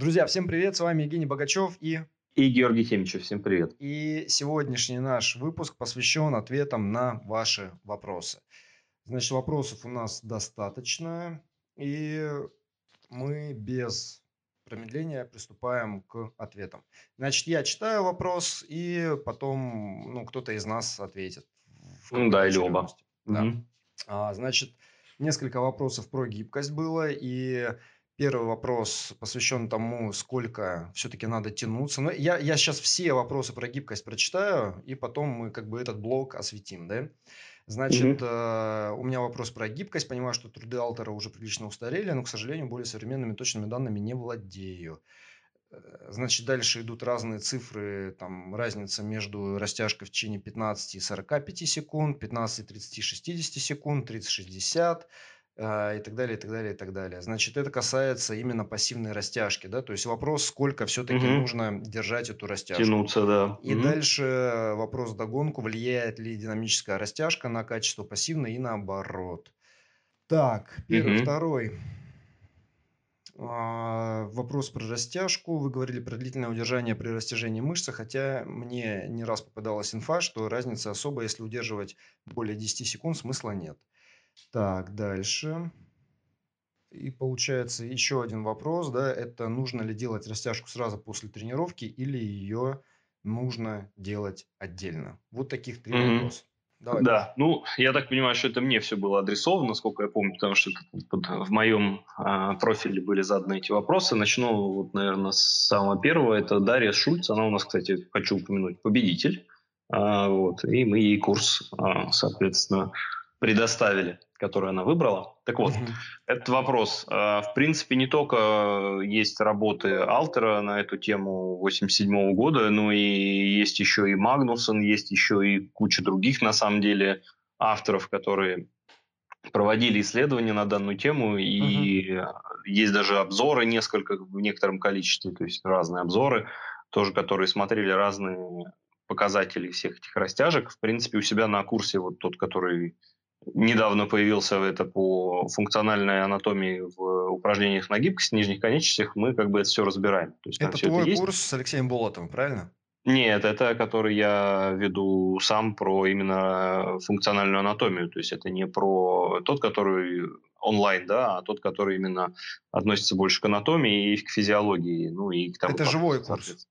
Друзья, всем привет, с вами Евгений Богачев и... И Георгий Хемичев, всем привет. И сегодняшний наш выпуск посвящен ответам на ваши вопросы. Значит, вопросов у нас достаточно, и мы без промедления приступаем к ответам. Значит, я читаю вопрос, и потом ну, кто-то из нас ответит. Ну да, или оба. Да. Угу. А, значит, несколько вопросов про гибкость было, и Первый вопрос посвящен тому, сколько все-таки надо тянуться. Но я, я сейчас все вопросы про гибкость прочитаю, и потом мы как бы этот блок осветим, да? Значит, mm-hmm. э, у меня вопрос про гибкость. Понимаю, что труды Алтера уже прилично устарели, но, к сожалению, более современными точными данными не владею. Э, значит, дальше идут разные цифры, там разница между растяжкой в течение 15 и 45 секунд, 15 и 30 60 секунд, 30 60, а, и так далее, и так далее, и так далее. Значит, это касается именно пассивной растяжки, да, то есть вопрос, сколько все-таки угу. нужно держать эту растяжку. Тянуться, да. И угу. дальше вопрос догонку, влияет ли динамическая растяжка на качество пассивной и наоборот. Так, первый, угу. второй. А, вопрос про растяжку. Вы говорили про длительное удержание при растяжении мышцы, хотя мне не раз попадалась инфа, что разница особая, если удерживать более 10 секунд, смысла нет. Так, дальше. И получается еще один вопрос, да, это нужно ли делать растяжку сразу после тренировки или ее нужно делать отдельно? Вот таких три mm-hmm. вопроса. Давай. Да, ну, я так понимаю, что это мне все было адресовано, насколько я помню, потому что в моем э, профиле были заданы эти вопросы. Начну, вот, наверное, с самого первого. Это Дарья Шульц. Она у нас, кстати, хочу упомянуть, победитель. А, вот, и мы ей курс, а, соответственно, предоставили которую она выбрала. Так вот, mm-hmm. этот вопрос. А, в принципе, не только есть работы Алтера на эту тему 87 года, но и есть еще и Магнусон, есть еще и куча других, на самом деле, авторов, которые проводили исследования на данную тему, и uh есть даже обзоры несколько в некотором количестве, то есть разные обзоры, тоже которые смотрели разные показатели всех этих растяжек. В принципе, у себя на курсе вот тот, который недавно появился это по функциональной анатомии в упражнениях на гибкость нижних конечностях, мы как бы это все разбираем. То есть, это твой это курс с Алексеем Болотовым, правильно? Нет, это который я веду сам про именно функциональную анатомию. То есть это не про тот, который онлайн, да, а тот, который именно относится больше к анатомии и к физиологии. Ну, и к тому, это живой курс?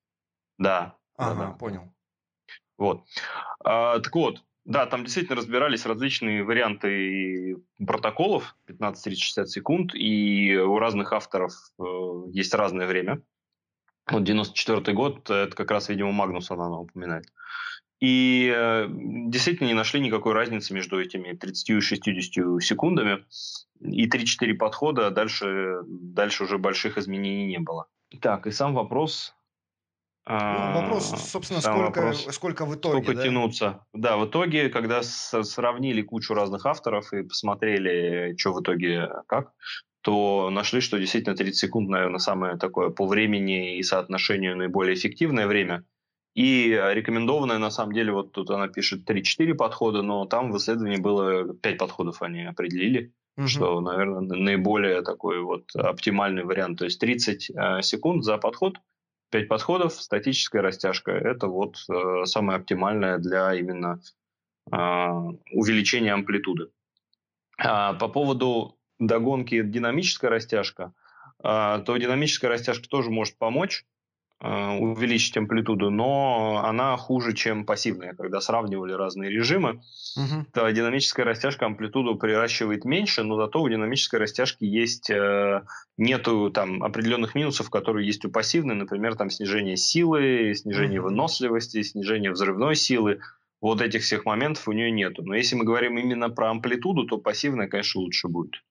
Да. Ага, да, да. понял. Вот. А, так вот, да, там действительно разбирались различные варианты протоколов, 15, 30, 60 секунд, и у разных авторов э, есть разное время. Вот 94 год, это как раз, видимо, Магнус она упоминает. И э, действительно не нашли никакой разницы между этими 30 и 60 секундами. И 3-4 подхода, дальше, дальше уже больших изменений не было. Так, и сам вопрос ну, вопрос, собственно, сколько, вопрос, сколько в итоге. Сколько да? тянуться. Да, в итоге, когда сравнили кучу разных авторов и посмотрели, что в итоге как, то нашли, что действительно 30 секунд, наверное, самое такое по времени и соотношению наиболее эффективное время. И рекомендованное, на самом деле, вот тут она пишет 3-4 подхода, но там в исследовании было 5 подходов они определили, угу. что, наверное, наиболее такой вот оптимальный вариант. То есть 30 э, секунд за подход – Пять подходов, статическая растяжка – это вот э, самое оптимальное для именно э, увеличения амплитуды. А по поводу догонки динамическая растяжка, э, то динамическая растяжка тоже может помочь, увеличить амплитуду, но она хуже, чем пассивная. Когда сравнивали разные режимы, угу. то динамическая растяжка амплитуду приращивает меньше, но зато у динамической растяжки есть э, нету там определенных минусов, которые есть у пассивной, например, там снижение силы, снижение угу. выносливости, снижение взрывной силы. Вот этих всех моментов у нее нету. Но если мы говорим именно про амплитуду, то пассивная, конечно, лучше будет.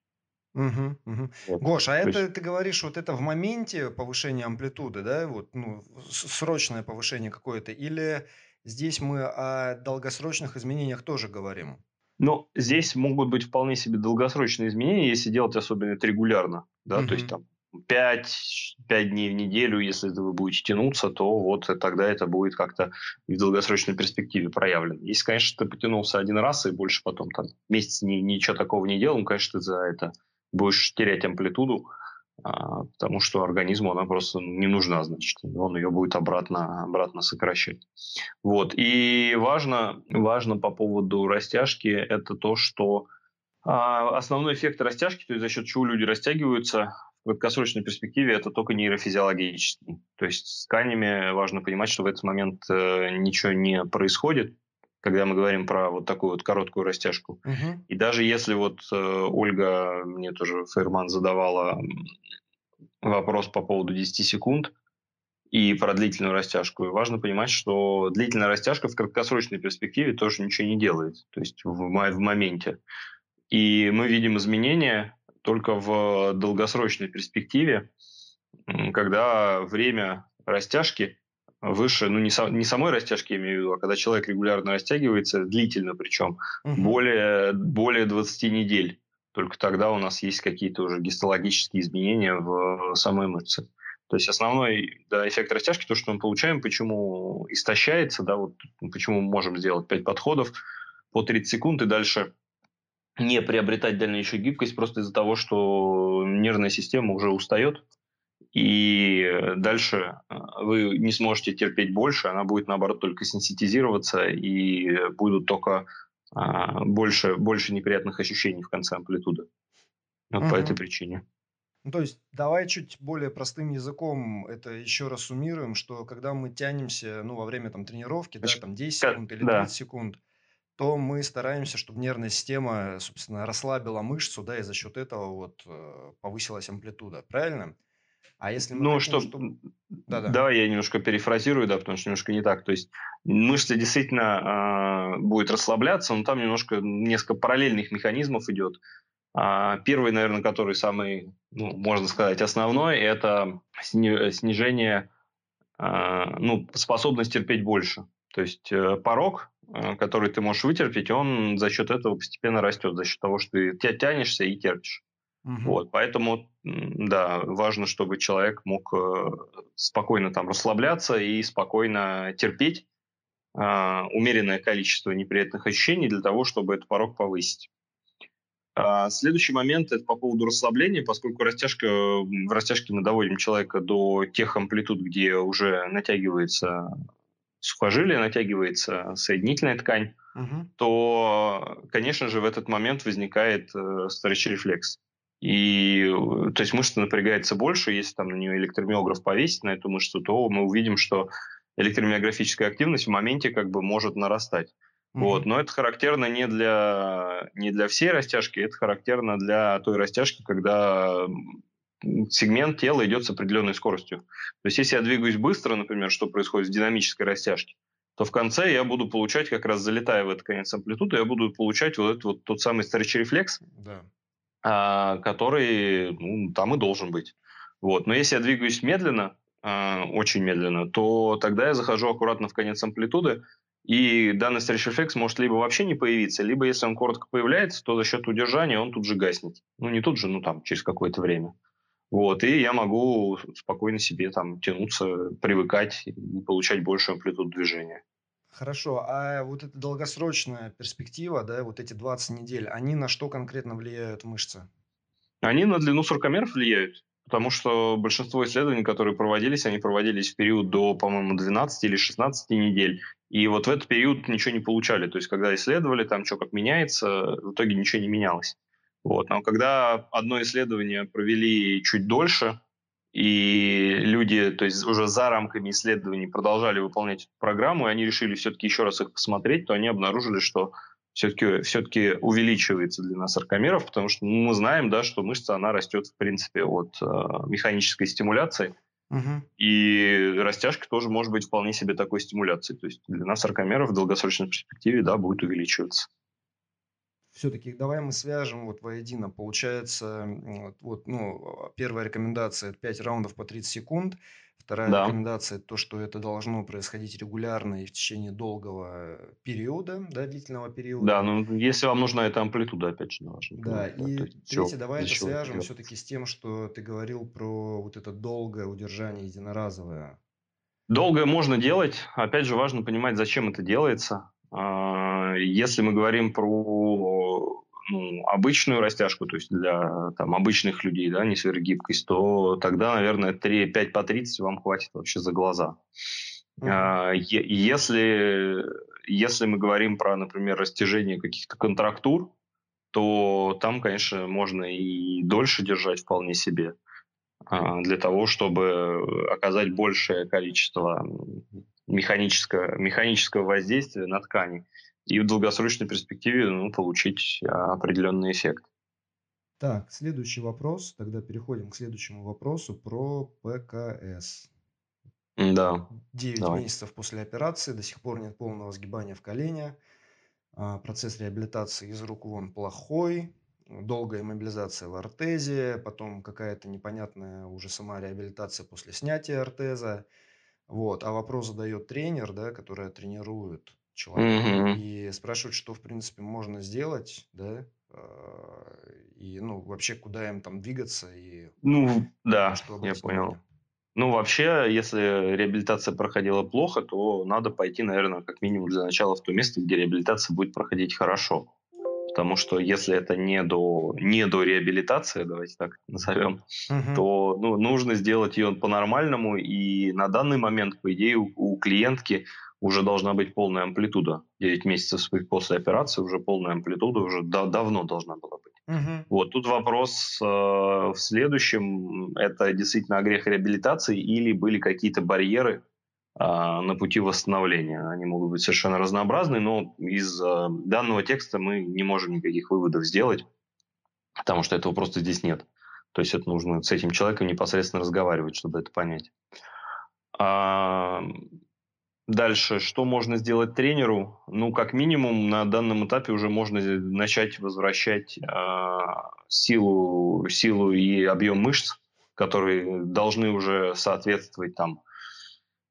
Угу, угу. Вот. Гош, а это ты говоришь, вот это в моменте повышения амплитуды, да, вот, ну, срочное повышение какое-то, или здесь мы о долгосрочных изменениях тоже говорим? Ну, здесь могут быть вполне себе долгосрочные изменения, если делать особенно это регулярно, да, угу. то есть там 5, 5 дней в неделю, если вы будете тянуться, то вот тогда это будет как-то в долгосрочной перспективе проявлено. Если, конечно, ты потянулся один раз и больше потом там месяц ни, ничего такого не делал, ну, конечно, ты за это будешь терять амплитуду, а, потому что организму она просто не нужна, значит, он ее будет обратно, обратно сокращать. Вот. И важно, важно по поводу растяжки это то, что а, основной эффект растяжки, то есть за счет чего люди растягиваются, в краткосрочной перспективе это только нейрофизиологический. То есть с тканями важно понимать, что в этот момент э, ничего не происходит, когда мы говорим про вот такую вот короткую растяжку. Угу. И даже если вот э, Ольга, мне тоже Фейерман задавала вопрос по поводу 10 секунд и про длительную растяжку, и важно понимать, что длительная растяжка в краткосрочной перспективе тоже ничего не делает, то есть в, в моменте. И мы видим изменения только в долгосрочной перспективе, когда время растяжки выше, ну не, со, не самой растяжки, я имею в виду, а когда человек регулярно растягивается, длительно причем, угу. более, более 20 недель. Только тогда у нас есть какие-то уже гистологические изменения в самой мышце. То есть основной да, эффект растяжки, то, что мы получаем, почему истощается, да, вот почему мы можем сделать 5 подходов по 30 секунд и дальше не приобретать дальнейшую гибкость просто из-за того, что нервная система уже устает, и дальше э, вы не сможете терпеть больше, она будет, наоборот, только синтезироваться, и будут только а, больше, больше неприятных ощущений в конце амплитуды. Вот угу. по этой причине. Ну, то есть, давай чуть более простым языком это еще раз суммируем, что когда мы тянемся, ну, во время там тренировки, Значит, да, там 10 секунд или 30 да. секунд, то мы стараемся, чтобы нервная система, собственно, расслабила мышцу, да, и за счет этого вот э, повысилась амплитуда, правильно? А если мы ну, хотим, что... чтобы... Да, да. Давай я немножко перефразирую, да, потому что немножко не так. То есть мышца действительно э, будет расслабляться, но там немножко несколько параллельных механизмов идет. А, первый, наверное, который самый, ну, можно сказать, основной, это снижение э, ну, способность терпеть больше. То есть э, порог Э, который ты можешь вытерпеть, он за счет этого постепенно растет, за счет того, что ты тянешься и терпишь. Угу. Вот, поэтому, да, важно, чтобы человек мог э, спокойно там расслабляться и спокойно терпеть э, умеренное количество неприятных ощущений для того, чтобы этот порог повысить. А следующий момент это по поводу расслабления, поскольку растяжка, в растяжке мы доводим человека до тех амплитуд, где уже натягивается сухожилие, натягивается соединительная ткань, угу. то, конечно же, в этот момент возникает э, рефлекс. И, э, то есть мышца напрягается больше, если там на нее электромиограф повесить на эту мышцу, то мы увидим, что электромиографическая активность в моменте как бы может нарастать. Mm-hmm. Вот, но это характерно не для, не для всей растяжки, это характерно для той растяжки, когда сегмент тела идет с определенной скоростью. То есть, если я двигаюсь быстро, например, что происходит в динамической растяжке, то в конце я буду получать, как раз залетая в этот конец амплитуды, я буду получать вот этот вот тот самый stretch рефлекс, да. А, который ну, там и должен быть. Вот. Но если я двигаюсь медленно, а, очень медленно, то тогда я захожу аккуратно в конец амплитуды, и данный рефлекс может либо вообще не появиться, либо если он коротко появляется, то за счет удержания он тут же гаснет. Ну, не тут же, ну там, через какое-то время. Вот, и я могу спокойно себе там тянуться, привыкать и получать большую амплитуду движения. Хорошо, а вот эта долгосрочная перспектива, да, вот эти 20 недель, они на что конкретно влияют мышцы? Они на длину саркомеров влияют, потому что большинство исследований, которые проводились, они проводились в период до, по-моему, 12 или 16 недель. И вот в этот период ничего не получали. То есть, когда исследовали, там что как меняется, в итоге ничего не менялось. Вот. Но когда одно исследование провели чуть дольше, и люди, то есть уже за рамками исследований продолжали выполнять эту программу, и они решили все-таки еще раз их посмотреть, то они обнаружили, что все-таки все увеличивается длина саркомеров, потому что ну, мы знаем, да, что мышца, она растет, в принципе, от э, механической стимуляции, угу. и растяжка тоже может быть вполне себе такой стимуляцией. То есть длина саркомеров в долгосрочной перспективе, да, будет увеличиваться все-таки давай мы свяжем вот воедино. Получается, вот, ну, первая рекомендация – это 5 раундов по 30 секунд. Вторая да. рекомендация – то, что это должно происходить регулярно и в течение долгого периода, да, длительного периода. Да, ну, если вам нужна эта амплитуда, опять же, важно. Да, и да, третье, давай это свяжем все-таки с тем, что ты говорил про вот это долгое удержание единоразовое. Долгое можно делать. Опять же, важно понимать, зачем это делается. А, если мы говорим про ну, обычную растяжку, то есть для там, обычных людей, да, не сверхгибкость, то тогда, наверное, 3, 5 по 30 вам хватит вообще за глаза. Mm-hmm. Если, если мы говорим про, например, растяжение каких-то контрактур, то там, конечно, можно и дольше держать вполне себе а, для того, чтобы оказать большее количество механического, механического воздействия на ткани и в долгосрочной перспективе ну, получить определенный эффект. Так, следующий вопрос. Тогда переходим к следующему вопросу про ПКС. Да. 9 давай. месяцев после операции, до сих пор нет полного сгибания в колене. А, процесс реабилитации из рук вон плохой, долгая мобилизация в ортезе, потом какая-то непонятная уже сама реабилитация после снятия ортеза. Вот. А вопрос задает тренер, да, который тренирует человека, Мгм. и спрашивает, что, в принципе, можно сделать, да, а, и, ну, вообще, куда им там двигаться, и Ну, да, я понял. Ну, вообще, если реабилитация проходила плохо, то надо пойти, наверное, как минимум для начала в то место, где реабилитация будет проходить хорошо. Потому что если это не до, не до реабилитации, давайте так назовем, Мгм. то ну, нужно сделать ее по-нормальному. И на данный момент, по идее, у, у клиентки уже должна быть полная амплитуда. 9 месяцев после операции уже полная амплитуда уже да, давно должна была быть. Мгм. Вот тут вопрос э, в следующем. Это действительно грех реабилитации или были какие-то барьеры на пути восстановления? Они могут быть совершенно разнообразны, но из э, данного текста мы не можем никаких выводов сделать, потому что этого просто здесь нет. То есть это нужно с этим человеком непосредственно разговаривать, чтобы это понять. А, Дальше, что можно сделать тренеру? Ну, как минимум, на данном этапе уже можно начать возвращать э, силу, силу и объем мышц, которые должны уже соответствовать там,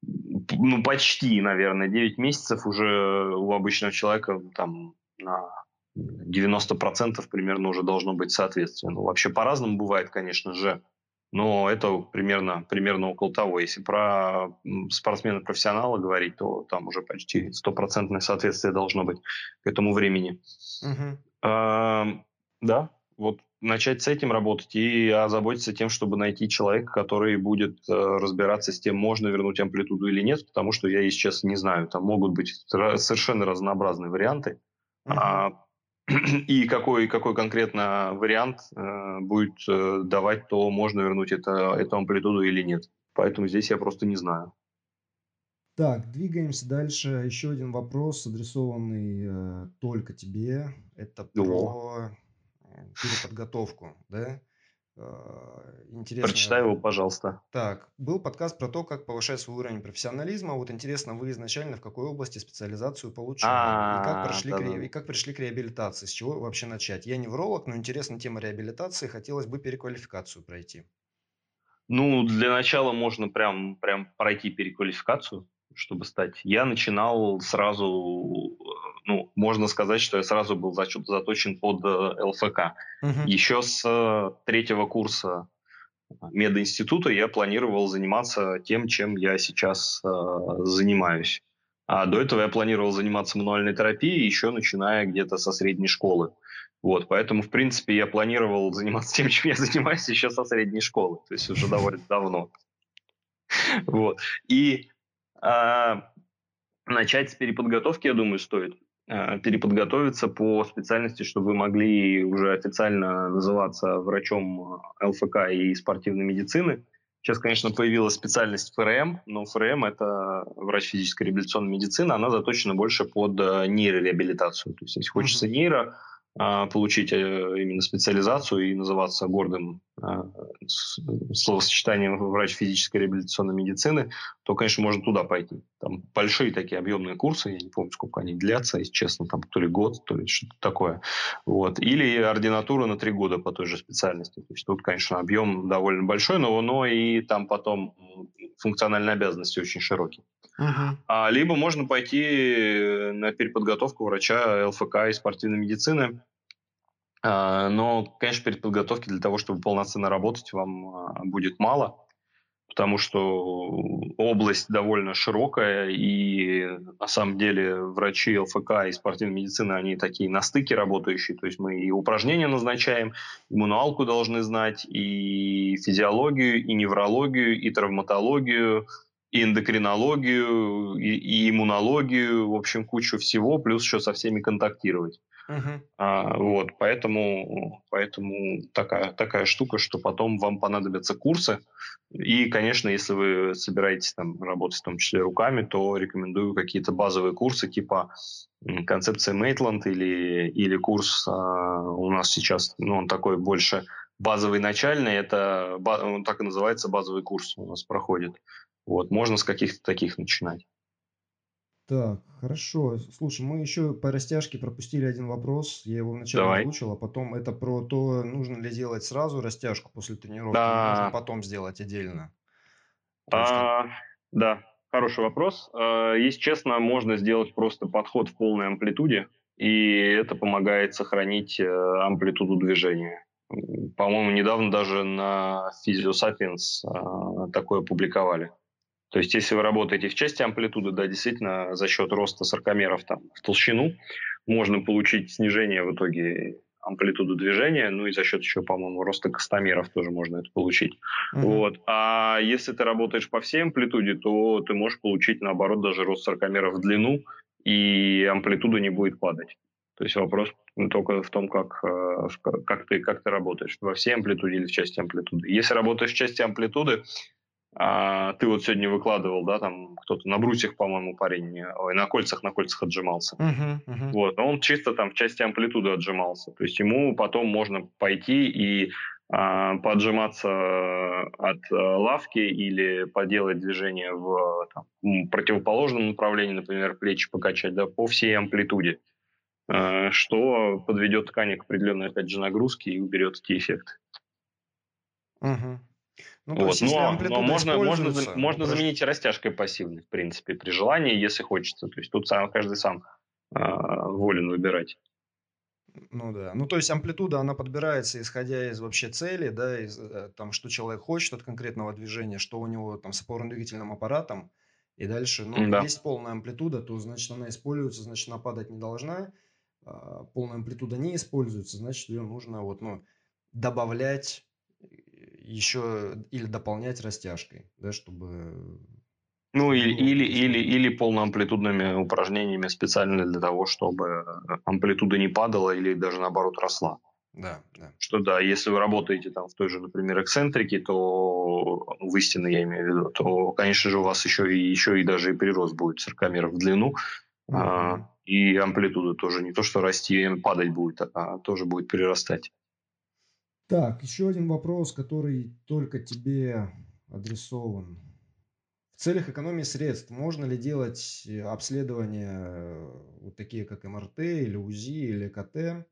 ну, почти, наверное, 9 месяцев уже у обычного человека там на 90% примерно уже должно быть соответствие. Ну, вообще по-разному бывает, конечно же но это примерно, примерно около того. Если про спортсмена-профессионала говорить, то там уже почти стопроцентное соответствие должно быть к этому времени. Угу. А, да, вот начать с этим работать и озаботиться тем, чтобы найти человека, который будет э, разбираться с тем, можно вернуть амплитуду или нет, потому что я, если честно, не знаю. Там могут быть совершенно разнообразные варианты. Uh-huh. А и какой, какой конкретно вариант э, будет э, давать, то можно вернуть это, эту амплитуду или нет. Поэтому здесь я просто не знаю. Так, двигаемся дальше. Еще один вопрос, адресованный э, только тебе. Это про э, переподготовку, да? Э, интересно. Прочитай его, пожалуйста. Так, был подкаст про то, как повышать свой уровень профессионализма. Вот интересно, вы изначально в какой области специализацию получили? И как, прошли к, и как пришли к реабилитации? С чего вообще начать? Я невролог, но интересна тема реабилитации. Хотелось бы переквалификацию пройти. Ну, для начала можно прям, прям пройти переквалификацию, чтобы стать. Я начинал сразу ну, можно сказать, что я сразу был заточен под э, ЛФК. Угу. Еще с э, третьего курса мединститута я планировал заниматься тем, чем я сейчас э, занимаюсь. А до этого я планировал заниматься мануальной терапией, еще начиная где-то со средней школы. Вот, поэтому, в принципе, я планировал заниматься тем, чем я занимаюсь еще со средней школы, то есть уже довольно давно. Вот. И а, начать с переподготовки, я думаю, стоит. Э, переподготовиться по специальности, чтобы вы могли уже официально называться врачом э, ЛФК и спортивной медицины. Сейчас, конечно, появилась специальность ФРМ, но ФРМ – это врач физической реабилитационной медицины, она заточена больше под э, нейрореабилитацию. То есть, если хочется нейро, а, получить именно специализацию и называться гордым словосочетанием врач физической реабилитационной медицины, то, конечно, можно туда пойти. Там большие такие объемные курсы, я не помню, сколько они длятся, если честно, там то ли год, то ли что-то такое. Вот. Или ординатура на три года по той же специальности. То есть тут, конечно, объем довольно большой, но, но и там потом функциональные обязанности очень широкие. Uh-huh. А, либо можно пойти на переподготовку врача ЛФК и спортивной медицины, а, но, конечно, перед подготовкой для того, чтобы полноценно работать, вам а, будет мало. потому что область довольно широкая, и на самом деле врачи ЛФК и спортивной медицины, они такие на стыке работающие, то есть мы и упражнения назначаем, и мануалку должны знать, и физиологию, и неврологию, и травматологию, и эндокринологию, и, и иммунологию, в общем, кучу всего, плюс еще со всеми контактировать. Uh-huh. А, вот, поэтому, поэтому такая, такая штука, что потом вам понадобятся курсы. И, конечно, если вы собираетесь там работать в том числе руками, то рекомендую какие-то базовые курсы типа концепция Мейтланд или, или курс а, у нас сейчас, ну, он такой больше базовый начальный, это он так и называется базовый курс у нас проходит. Вот, можно с каких-то таких начинать. Так, хорошо. Слушай, мы еще по растяжке пропустили один вопрос. Я его вначале Давай. озвучил, а потом это про то, нужно ли делать сразу растяжку после тренировки, да. можно потом сделать отдельно. А, да, хороший вопрос. А, если честно, можно сделать просто подход в полной амплитуде, и это помогает сохранить э, амплитуду движения. По-моему, недавно даже на Physioscience а, такое публиковали. То есть, если вы работаете в части амплитуды, да, действительно, за счет роста саркомеров там, в толщину можно получить снижение в итоге амплитуды движения, ну и за счет еще, по-моему, роста костомеров тоже можно это получить. Uh-huh. Вот. А если ты работаешь по всей амплитуде, то ты можешь получить, наоборот, даже рост саркомеров в длину, и амплитуда не будет падать. То есть вопрос только в том, как, э, как, ты, как ты работаешь, во всей амплитуде или в части амплитуды. Если работаешь в части амплитуды, а, ты вот сегодня выкладывал, да, там кто-то на брусьях, по-моему, парень, ой, на кольцах, на кольцах отжимался. Uh-huh, uh-huh. Вот, но он чисто там в части амплитуды отжимался. То есть ему потом можно пойти и а, поджиматься от а, лавки или поделать движение в там, противоположном направлении, например, плечи покачать, да, по всей амплитуде, а, что подведет ткань к определенной, опять же, нагрузке и уберет эти эффекты. Угу. Ну, вот. есть, но, но можно, можно, можно заменить растяжкой пассивной, в принципе, при желании, если хочется. То есть тут сам, каждый сам э, волен выбирать. Ну да. Ну, то есть амплитуда, она подбирается, исходя из вообще цели, да, из, э, там, что человек хочет от конкретного движения, что у него там с опорно-двигательным аппаратом. И дальше, ну, да. есть полная амплитуда, то, значит, она используется, значит, она падать не должна. А полная амплитуда не используется, значит, ее нужно вот, ну, добавлять еще или дополнять растяжкой, да, чтобы... Ну, или, или, или, или полноамплитудными упражнениями специально для того, чтобы амплитуда не падала или даже наоборот росла. Да, да. Что да, если вы работаете там в той же, например, эксцентрике, то ну, в истинно я имею в виду, то, конечно же, у вас еще и, еще и даже и прирост будет циркомеров в длину, mm-hmm. а, и амплитуда тоже не то, что расти, падать будет, а тоже будет прирастать. Так, еще один вопрос, который только тебе адресован. В целях экономии средств можно ли делать э, обследования э, вот такие, как МРТ или УЗИ или КТ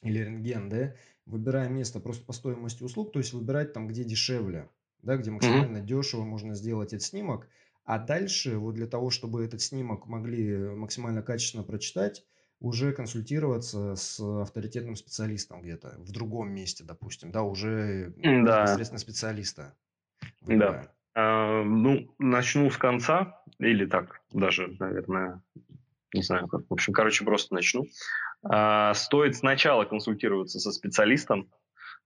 или рентген, да, выбирая место просто по стоимости услуг, то есть выбирать там, где дешевле, да, где максимально mm-hmm. дешево можно сделать этот снимок, а дальше вот для того, чтобы этот снимок могли максимально качественно прочитать, уже консультироваться с авторитетным специалистом где-то в другом месте, допустим, да, уже да. непосредственно специалиста. Да. А, ну, начну с конца, или так, даже, наверное, не знаю как. В общем, короче, просто начну. А, стоит сначала консультироваться со специалистом,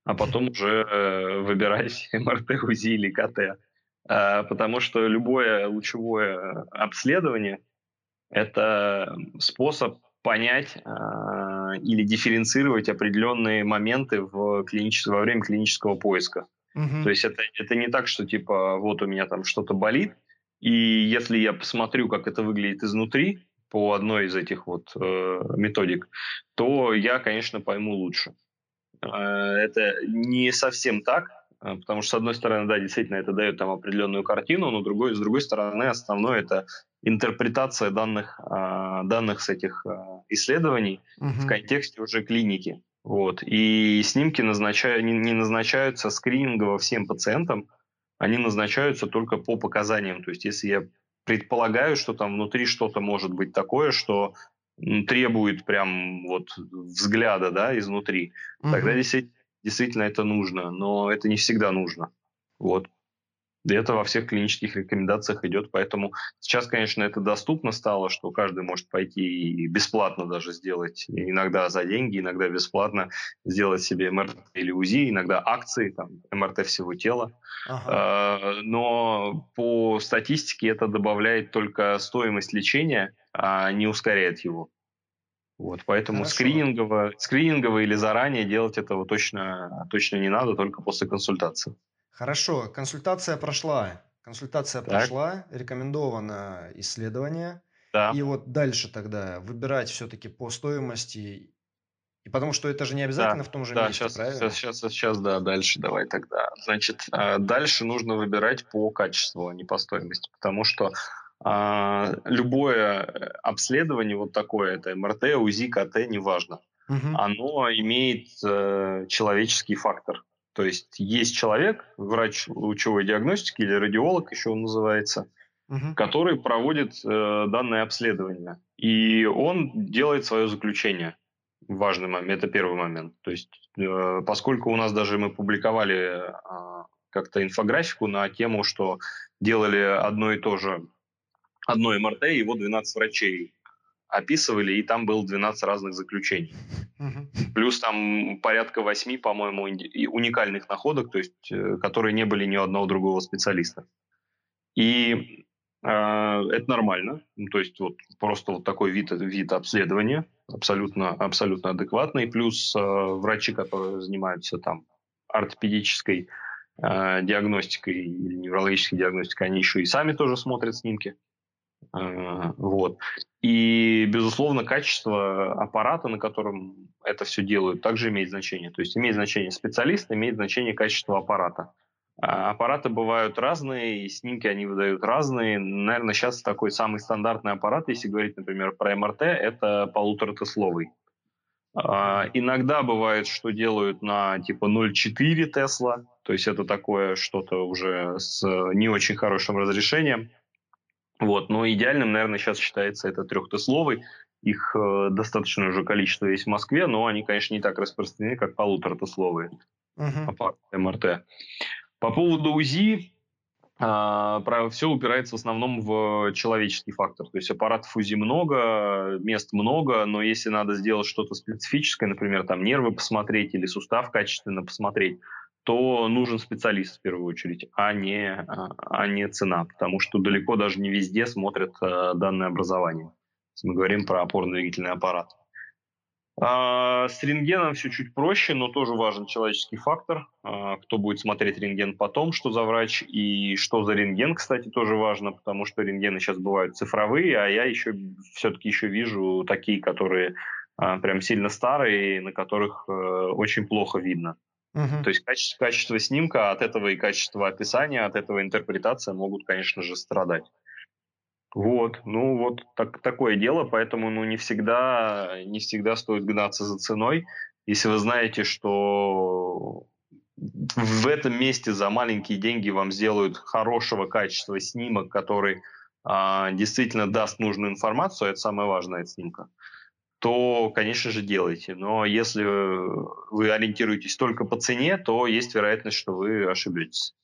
а потом уже э, выбирать МРТ, УЗИ или КТ. А, потому что любое лучевое обследование – это способ понять э, или дифференцировать определенные моменты в клинич... во время клинического поиска. Угу. То есть это, это не так, что типа вот у меня там что-то болит, и если я посмотрю, как это выглядит изнутри по одной из этих вот э, методик, то я, конечно, пойму лучше. Э, это не совсем так, потому что, с одной стороны, да, действительно, это дает там определенную картину, но другой, с другой стороны, основное это интерпретация данных, а, данных с этих а, исследований угу. в контексте уже клиники. Вот. И снимки назначаю, не, не назначаются скринингово всем пациентам, они назначаются только по показаниям. То есть если я предполагаю, что там внутри что-то может быть такое, что требует прям вот взгляда да, изнутри, угу. тогда действительно, действительно это нужно, но это не всегда нужно. Вот. И это во всех клинических рекомендациях идет, поэтому сейчас, конечно, это доступно стало, что каждый может пойти и бесплатно даже сделать, иногда за деньги, иногда бесплатно сделать себе МРТ или УЗИ, иногда акции, там, МРТ всего тела. Ага. А, но по статистике это добавляет только стоимость лечения, а не ускоряет его. Вот, поэтому скринингово, скринингово или заранее делать этого точно, точно не надо, только после консультации. Хорошо, консультация прошла. Консультация так. прошла, рекомендовано исследование. Да. И вот дальше тогда выбирать все-таки по стоимости. И потому что это же не обязательно да, в том же да, месте, сейчас, правильно? Сейчас, сейчас, сейчас, да, дальше давай тогда. Значит, а, дальше нужно выбирать по качеству, а не по стоимости. Потому что а, любое э, обследование вот такое, это МРТ, УЗИ, КТ, неважно, угу. оно имеет э, человеческий фактор. То есть есть человек, врач лучевой диагностики или радиолог еще он называется, угу. который проводит э, данное обследование. И он делает свое заключение. Важный момент, это первый момент. То есть, э, поскольку у нас даже мы публиковали э, как-то инфографику на тему, что делали одно и то же, одно МРТ, его 12 врачей описывали, и там было 12 разных заключений. Угу. Плюс там порядка 8, по-моему, уникальных находок, то есть, э, которые не были ни у одного другого специалиста. И э, это нормально. Ну, то есть вот просто вот такой вид, вид обследования абсолютно, абсолютно адекватный. Плюс э, врачи, которые занимаются там ортопедической э, диагностикой или неврологической диагностикой, они еще и сами тоже смотрят снимки. Э, вот. И, безусловно, качество аппарата, на котором это все делают, также имеет значение. То есть имеет значение специалист, имеет значение качество аппарата. А аппараты бывают разные, и снимки они выдают разные. Наверное, сейчас такой самый стандартный аппарат, если говорить, например, про МРТ, это полуторатесловый. А, иногда бывает, что делают на типа 0,4 Тесла, то есть это такое что-то уже с не очень хорошим разрешением. Вот, но идеальным, наверное, сейчас считается это трехтесловый. Их э, достаточное уже количество есть в Москве, но они, конечно, не так распространены, как полуторатесловые uh-huh. МРТ. По поводу УЗИ, э, все упирается в основном в человеческий фактор. То есть аппаратов УЗИ много, мест много, но если надо сделать что-то специфическое, например, там нервы посмотреть или сустав качественно посмотреть, то нужен специалист в первую очередь, а не, а не цена, потому что далеко даже не везде смотрят э, данное образование, мы говорим про опорно-двигательный аппарат. А, с рентгеном все чуть проще, но тоже важен человеческий фактор. А, кто будет смотреть рентген потом, что за врач и что за рентген, кстати, тоже важно, потому что рентгены сейчас бывают цифровые, а я еще все-таки еще вижу такие, которые а, прям сильно старые, на которых э, очень плохо видно. Угу. То есть качество, качество снимка от этого и качество описания, от этого интерпретация могут, конечно же, страдать. Вот, ну вот так, такое дело, поэтому ну, не, всегда, не всегда стоит гнаться за ценой. Если вы знаете, что в этом месте за маленькие деньги вам сделают хорошего качества снимок, который а, действительно даст нужную информацию, это самое важное от снимка, то, конечно же, делайте. Но если вы ориентируетесь только по цене, то есть вероятность, что вы ошибетесь.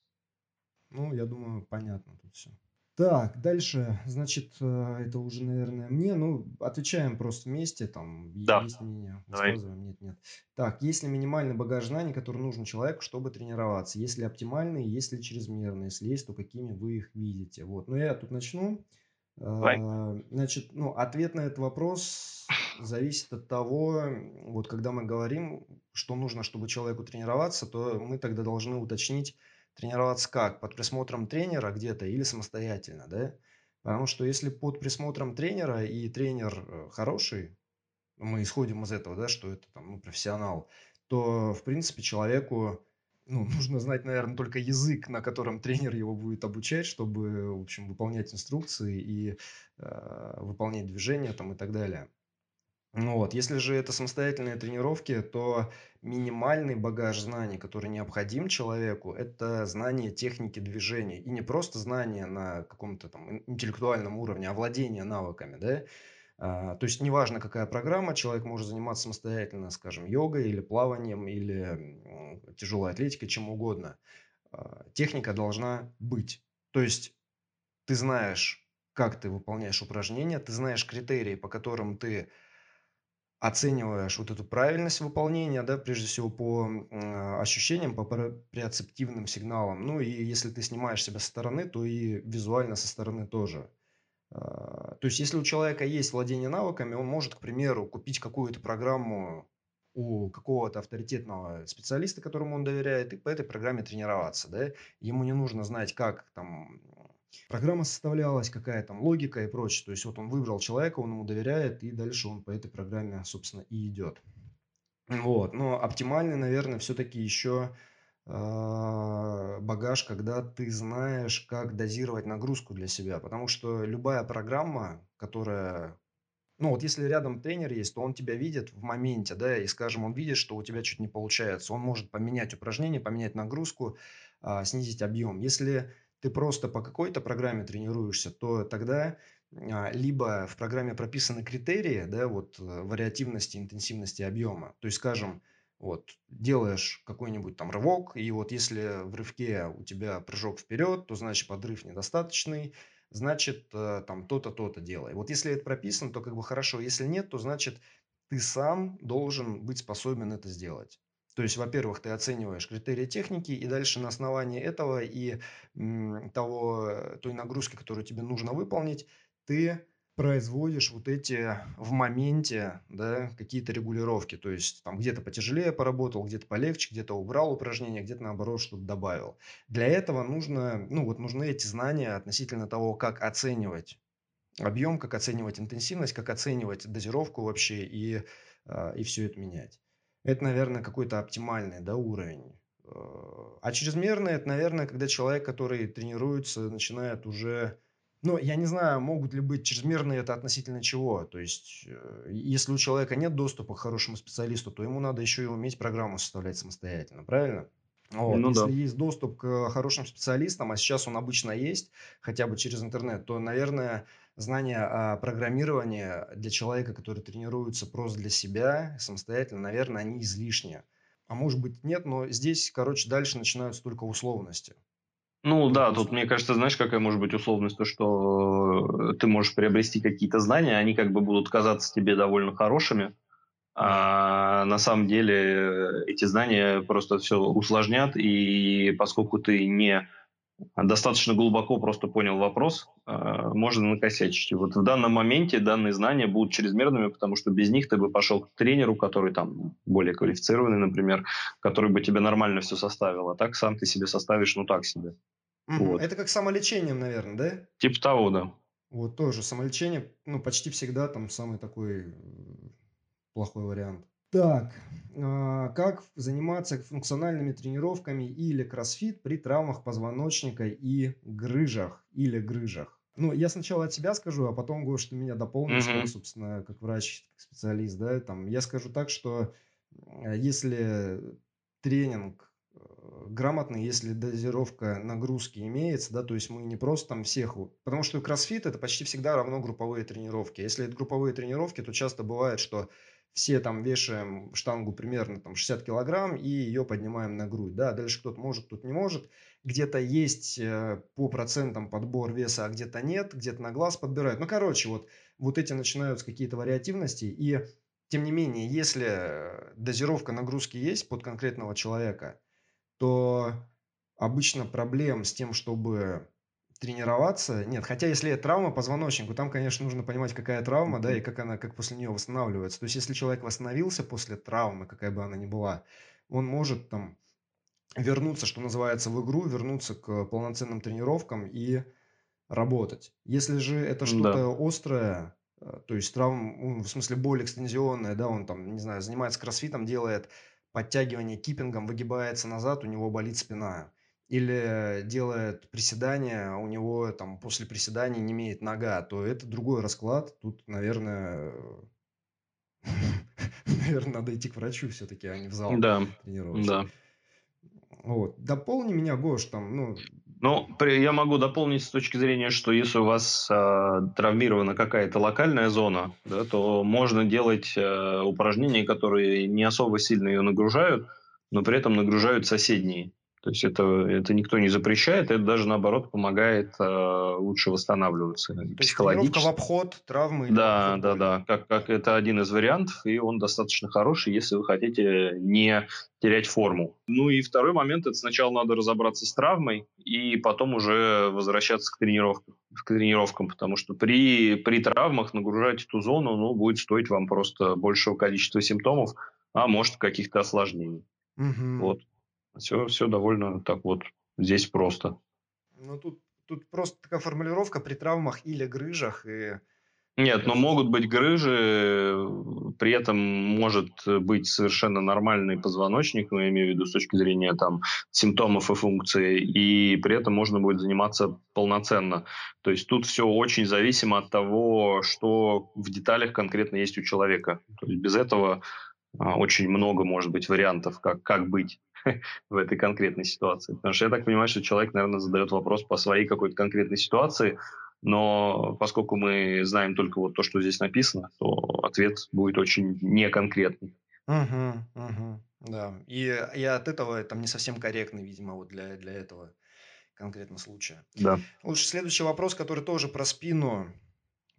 Ну, я думаю, понятно тут все. Так, дальше, значит, э, это уже, наверное, мне. Ну, отвечаем просто вместе, там, да. есть мнение, высказываем, нет, нет. Так, есть ли минимальный багаж знаний, который нужен человеку, чтобы тренироваться? Есть ли оптимальный, есть ли чрезмерный? Если есть, то какими вы их видите? Вот, ну, я тут начну. Давай. А, значит, ну, ответ на этот вопрос зависит от того, вот когда мы говорим, что нужно, чтобы человеку тренироваться, то мы тогда должны уточнить, тренироваться как? Под присмотром тренера где-то или самостоятельно, да? Потому что если под присмотром тренера и тренер э, хороший, мы исходим из этого, да, что это там, ну, профессионал, то, в принципе, человеку ну, нужно знать, наверное, только язык, на котором тренер его будет обучать, чтобы, в общем, выполнять инструкции и э, выполнять движения там и так далее. Ну вот, если же это самостоятельные тренировки, то минимальный багаж знаний, который необходим человеку, это знание техники движения. И не просто знание на каком-то там интеллектуальном уровне, а владение навыками, да. А, то есть неважно, какая программа, человек может заниматься самостоятельно, скажем, йогой или плаванием, или тяжелой атлетикой, чем угодно. а, техника должна быть. То есть ты знаешь, как ты выполняешь упражнения, ты знаешь критерии, по которым ты оцениваешь вот эту правильность выполнения, да, прежде всего по э, ощущениям, по преоцептивным сигналам. Ну и если ты снимаешь себя со стороны, то и визуально со стороны тоже. А, то есть, если у человека есть владение навыками, он может, к примеру, купить какую-то программу у какого-то авторитетного специалиста, которому он доверяет, и по этой программе тренироваться. Да? Ему не нужно знать, как там программа составлялась, какая там логика и прочее. То есть вот он выбрал человека, он ему доверяет, и дальше он по этой программе, собственно, и идет. Вот. Но оптимальный, наверное, все-таки еще а, багаж, когда ты знаешь, как дозировать нагрузку для себя. Потому что любая программа, которая ну вот если рядом тренер есть, то он тебя видит в моменте, да, и, скажем, он видит, что у тебя что-то не получается. Он может поменять упражнение, поменять нагрузку, а, снизить объем. Если ты просто по какой-то программе тренируешься, то тогда а, либо в программе прописаны критерии, да, вот э, вариативности, интенсивности объема. То есть, скажем, вот делаешь какой-нибудь там рывок, и вот если в рывке у тебя прыжок вперед, то значит подрыв недостаточный, значит э, там то-то, то-то делай. Вот если это прописано, то как бы хорошо. Если нет, то значит ты сам должен быть способен это сделать. То есть, во-первых, ты оцениваешь критерии техники, и дальше на основании этого и того, той нагрузки, которую тебе нужно выполнить, ты производишь вот эти в моменте, да, какие-то регулировки. То есть, там где-то потяжелее поработал, где-то полегче, где-то убрал упражнение, где-то наоборот что-то добавил. Для этого нужно, ну вот нужны эти знания относительно того, как оценивать объем, как оценивать интенсивность, как оценивать дозировку вообще и, а, и все это менять. Это, наверное, какой-то оптимальный да, уровень. Э, а чрезмерный – это, наверное, когда человек, который тренируется, начинает уже... Ну, я не знаю, могут ли быть чрезмерные это относительно чего. То есть, э, если у человека нет доступа к хорошему специалисту, то ему надо еще и уметь программу составлять самостоятельно, правильно? Вот. Ну, Если да. есть доступ к хорошим специалистам, а сейчас он обычно есть, хотя бы через интернет, то, наверное, знания о программировании для человека, который тренируется просто для себя, самостоятельно, наверное, они излишние. А может быть нет, но здесь, короче, дальше начинаются только условности. Ну да, тут мне кажется, знаешь, какая может быть условность, то что ты можешь приобрести какие-то знания, они как бы будут казаться тебе довольно хорошими, а на самом деле эти знания просто все усложнят, и поскольку ты не достаточно глубоко просто понял вопрос, э, можно накосячить. И вот в данном моменте данные знания будут чрезмерными, потому что без них ты бы пошел к тренеру, который там более квалифицированный, например, который бы тебе нормально все составил, а так сам ты себе составишь, ну так себе. Угу. Вот. Это как самолечением, наверное, да? Типа того, да. Вот тоже самолечение, ну почти всегда там самый такой плохой вариант. Так, а, как заниматься функциональными тренировками или кроссфит при травмах позвоночника и грыжах или грыжах? Ну, я сначала от себя скажу, а потом, Гош, ты меня дополнишь, mm-hmm. собственно, как врач, как специалист, да, там, я скажу так, что если тренинг э, грамотный, если дозировка нагрузки имеется, да, то есть мы не просто там всех, потому что кроссфит это почти всегда равно групповые тренировки. Если это групповые тренировки, то часто бывает, что все там вешаем штангу примерно там 60 килограмм и ее поднимаем на грудь. Да, дальше кто-то может, тут не может. Где-то есть э, по процентам подбор веса, а где-то нет, где-то на глаз подбирают. Ну, короче, вот, вот эти начинаются какие-то вариативности. И тем не менее, если дозировка нагрузки есть под конкретного человека, то обычно проблем с тем, чтобы тренироваться. Нет, хотя если травма позвоночнику, там, конечно, нужно понимать, какая травма, да, и как она, как после нее восстанавливается. То есть, если человек восстановился после травмы, какая бы она ни была, он может там вернуться, что называется, в игру, вернуться к полноценным тренировкам и работать. Если же это что-то да. острое, э, то есть травм, в смысле боль экстензионная, да, он там, не знаю, занимается кроссфитом, делает подтягивание киппингом, выгибается назад, у него болит спина или делает приседания, а у него там после приседания не имеет нога, то это другой расклад. Тут, наверное, наверное, надо идти к врачу все-таки, а не в зал да, тренироваться. Да. Вот. Дополни меня, Гош, там, ну... Ну, я могу дополнить с точки зрения, что если у вас э, травмирована какая-то локальная зона, да, то можно делать э, упражнения, которые не особо сильно ее нагружают, но при этом нагружают соседние. То есть это, это никто не запрещает, это даже наоборот помогает э, лучше восстанавливаться. То психологически. есть в обход травмы? Да, да, да. Как, как это один из вариантов, и он достаточно хороший, если вы хотите не терять форму. Ну и второй момент, это сначала надо разобраться с травмой, и потом уже возвращаться к тренировкам, к тренировкам потому что при, при травмах нагружать эту зону ну, будет стоить вам просто большего количества симптомов, а может каких-то осложнений. Угу. Вот. Все, все довольно так вот здесь просто. Ну, тут, тут просто такая формулировка при травмах или грыжах. И... Нет, но могут быть грыжи, при этом может быть совершенно нормальный позвоночник, ну, я имею в виду с точки зрения там, симптомов и функций, и при этом можно будет заниматься полноценно. То есть тут все очень зависимо от того, что в деталях конкретно есть у человека. То есть без этого а, очень много может быть вариантов, как, как быть. в этой конкретной ситуации. Потому что я так понимаю, что человек, наверное, задает вопрос по своей какой-то конкретной ситуации, но поскольку мы знаем только вот то, что здесь написано, то ответ будет очень неконкретный. Угу, угу, да. И, и от этого там не совсем корректный, видимо, вот для, для этого конкретного случая. Да. Лучше следующий вопрос, который тоже про спину.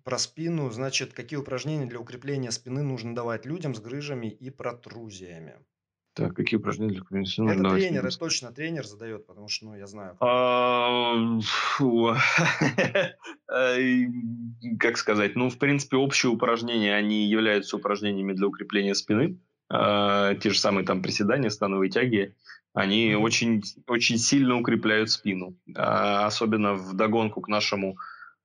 Про спину, значит, какие упражнения для укрепления спины нужно давать людям с грыжами и протрузиями? Так, какие упражнения для координации? Это тренер, это точно тренер задает, потому что, ну, я знаю. Как сказать? Ну, в принципе, общие упражнения, они являются упражнениями для укрепления спины. А, те же самые там приседания, становые тяги, они очень, очень сильно укрепляют спину. А, особенно в догонку к нашему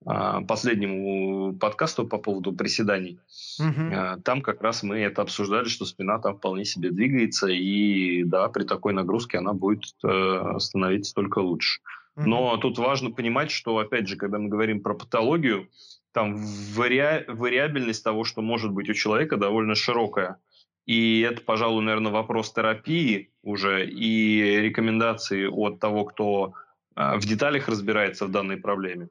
последнему подкасту по поводу приседаний. Угу. Там как раз мы это обсуждали, что спина там вполне себе двигается, и да, при такой нагрузке она будет э, становиться только лучше. Угу. Но тут важно понимать, что, опять же, когда мы говорим про патологию, там вари... вариабельность того, что может быть у человека, довольно широкая. И это, пожалуй, наверное, вопрос терапии уже и рекомендации от того, кто в деталях разбирается в данной проблеме.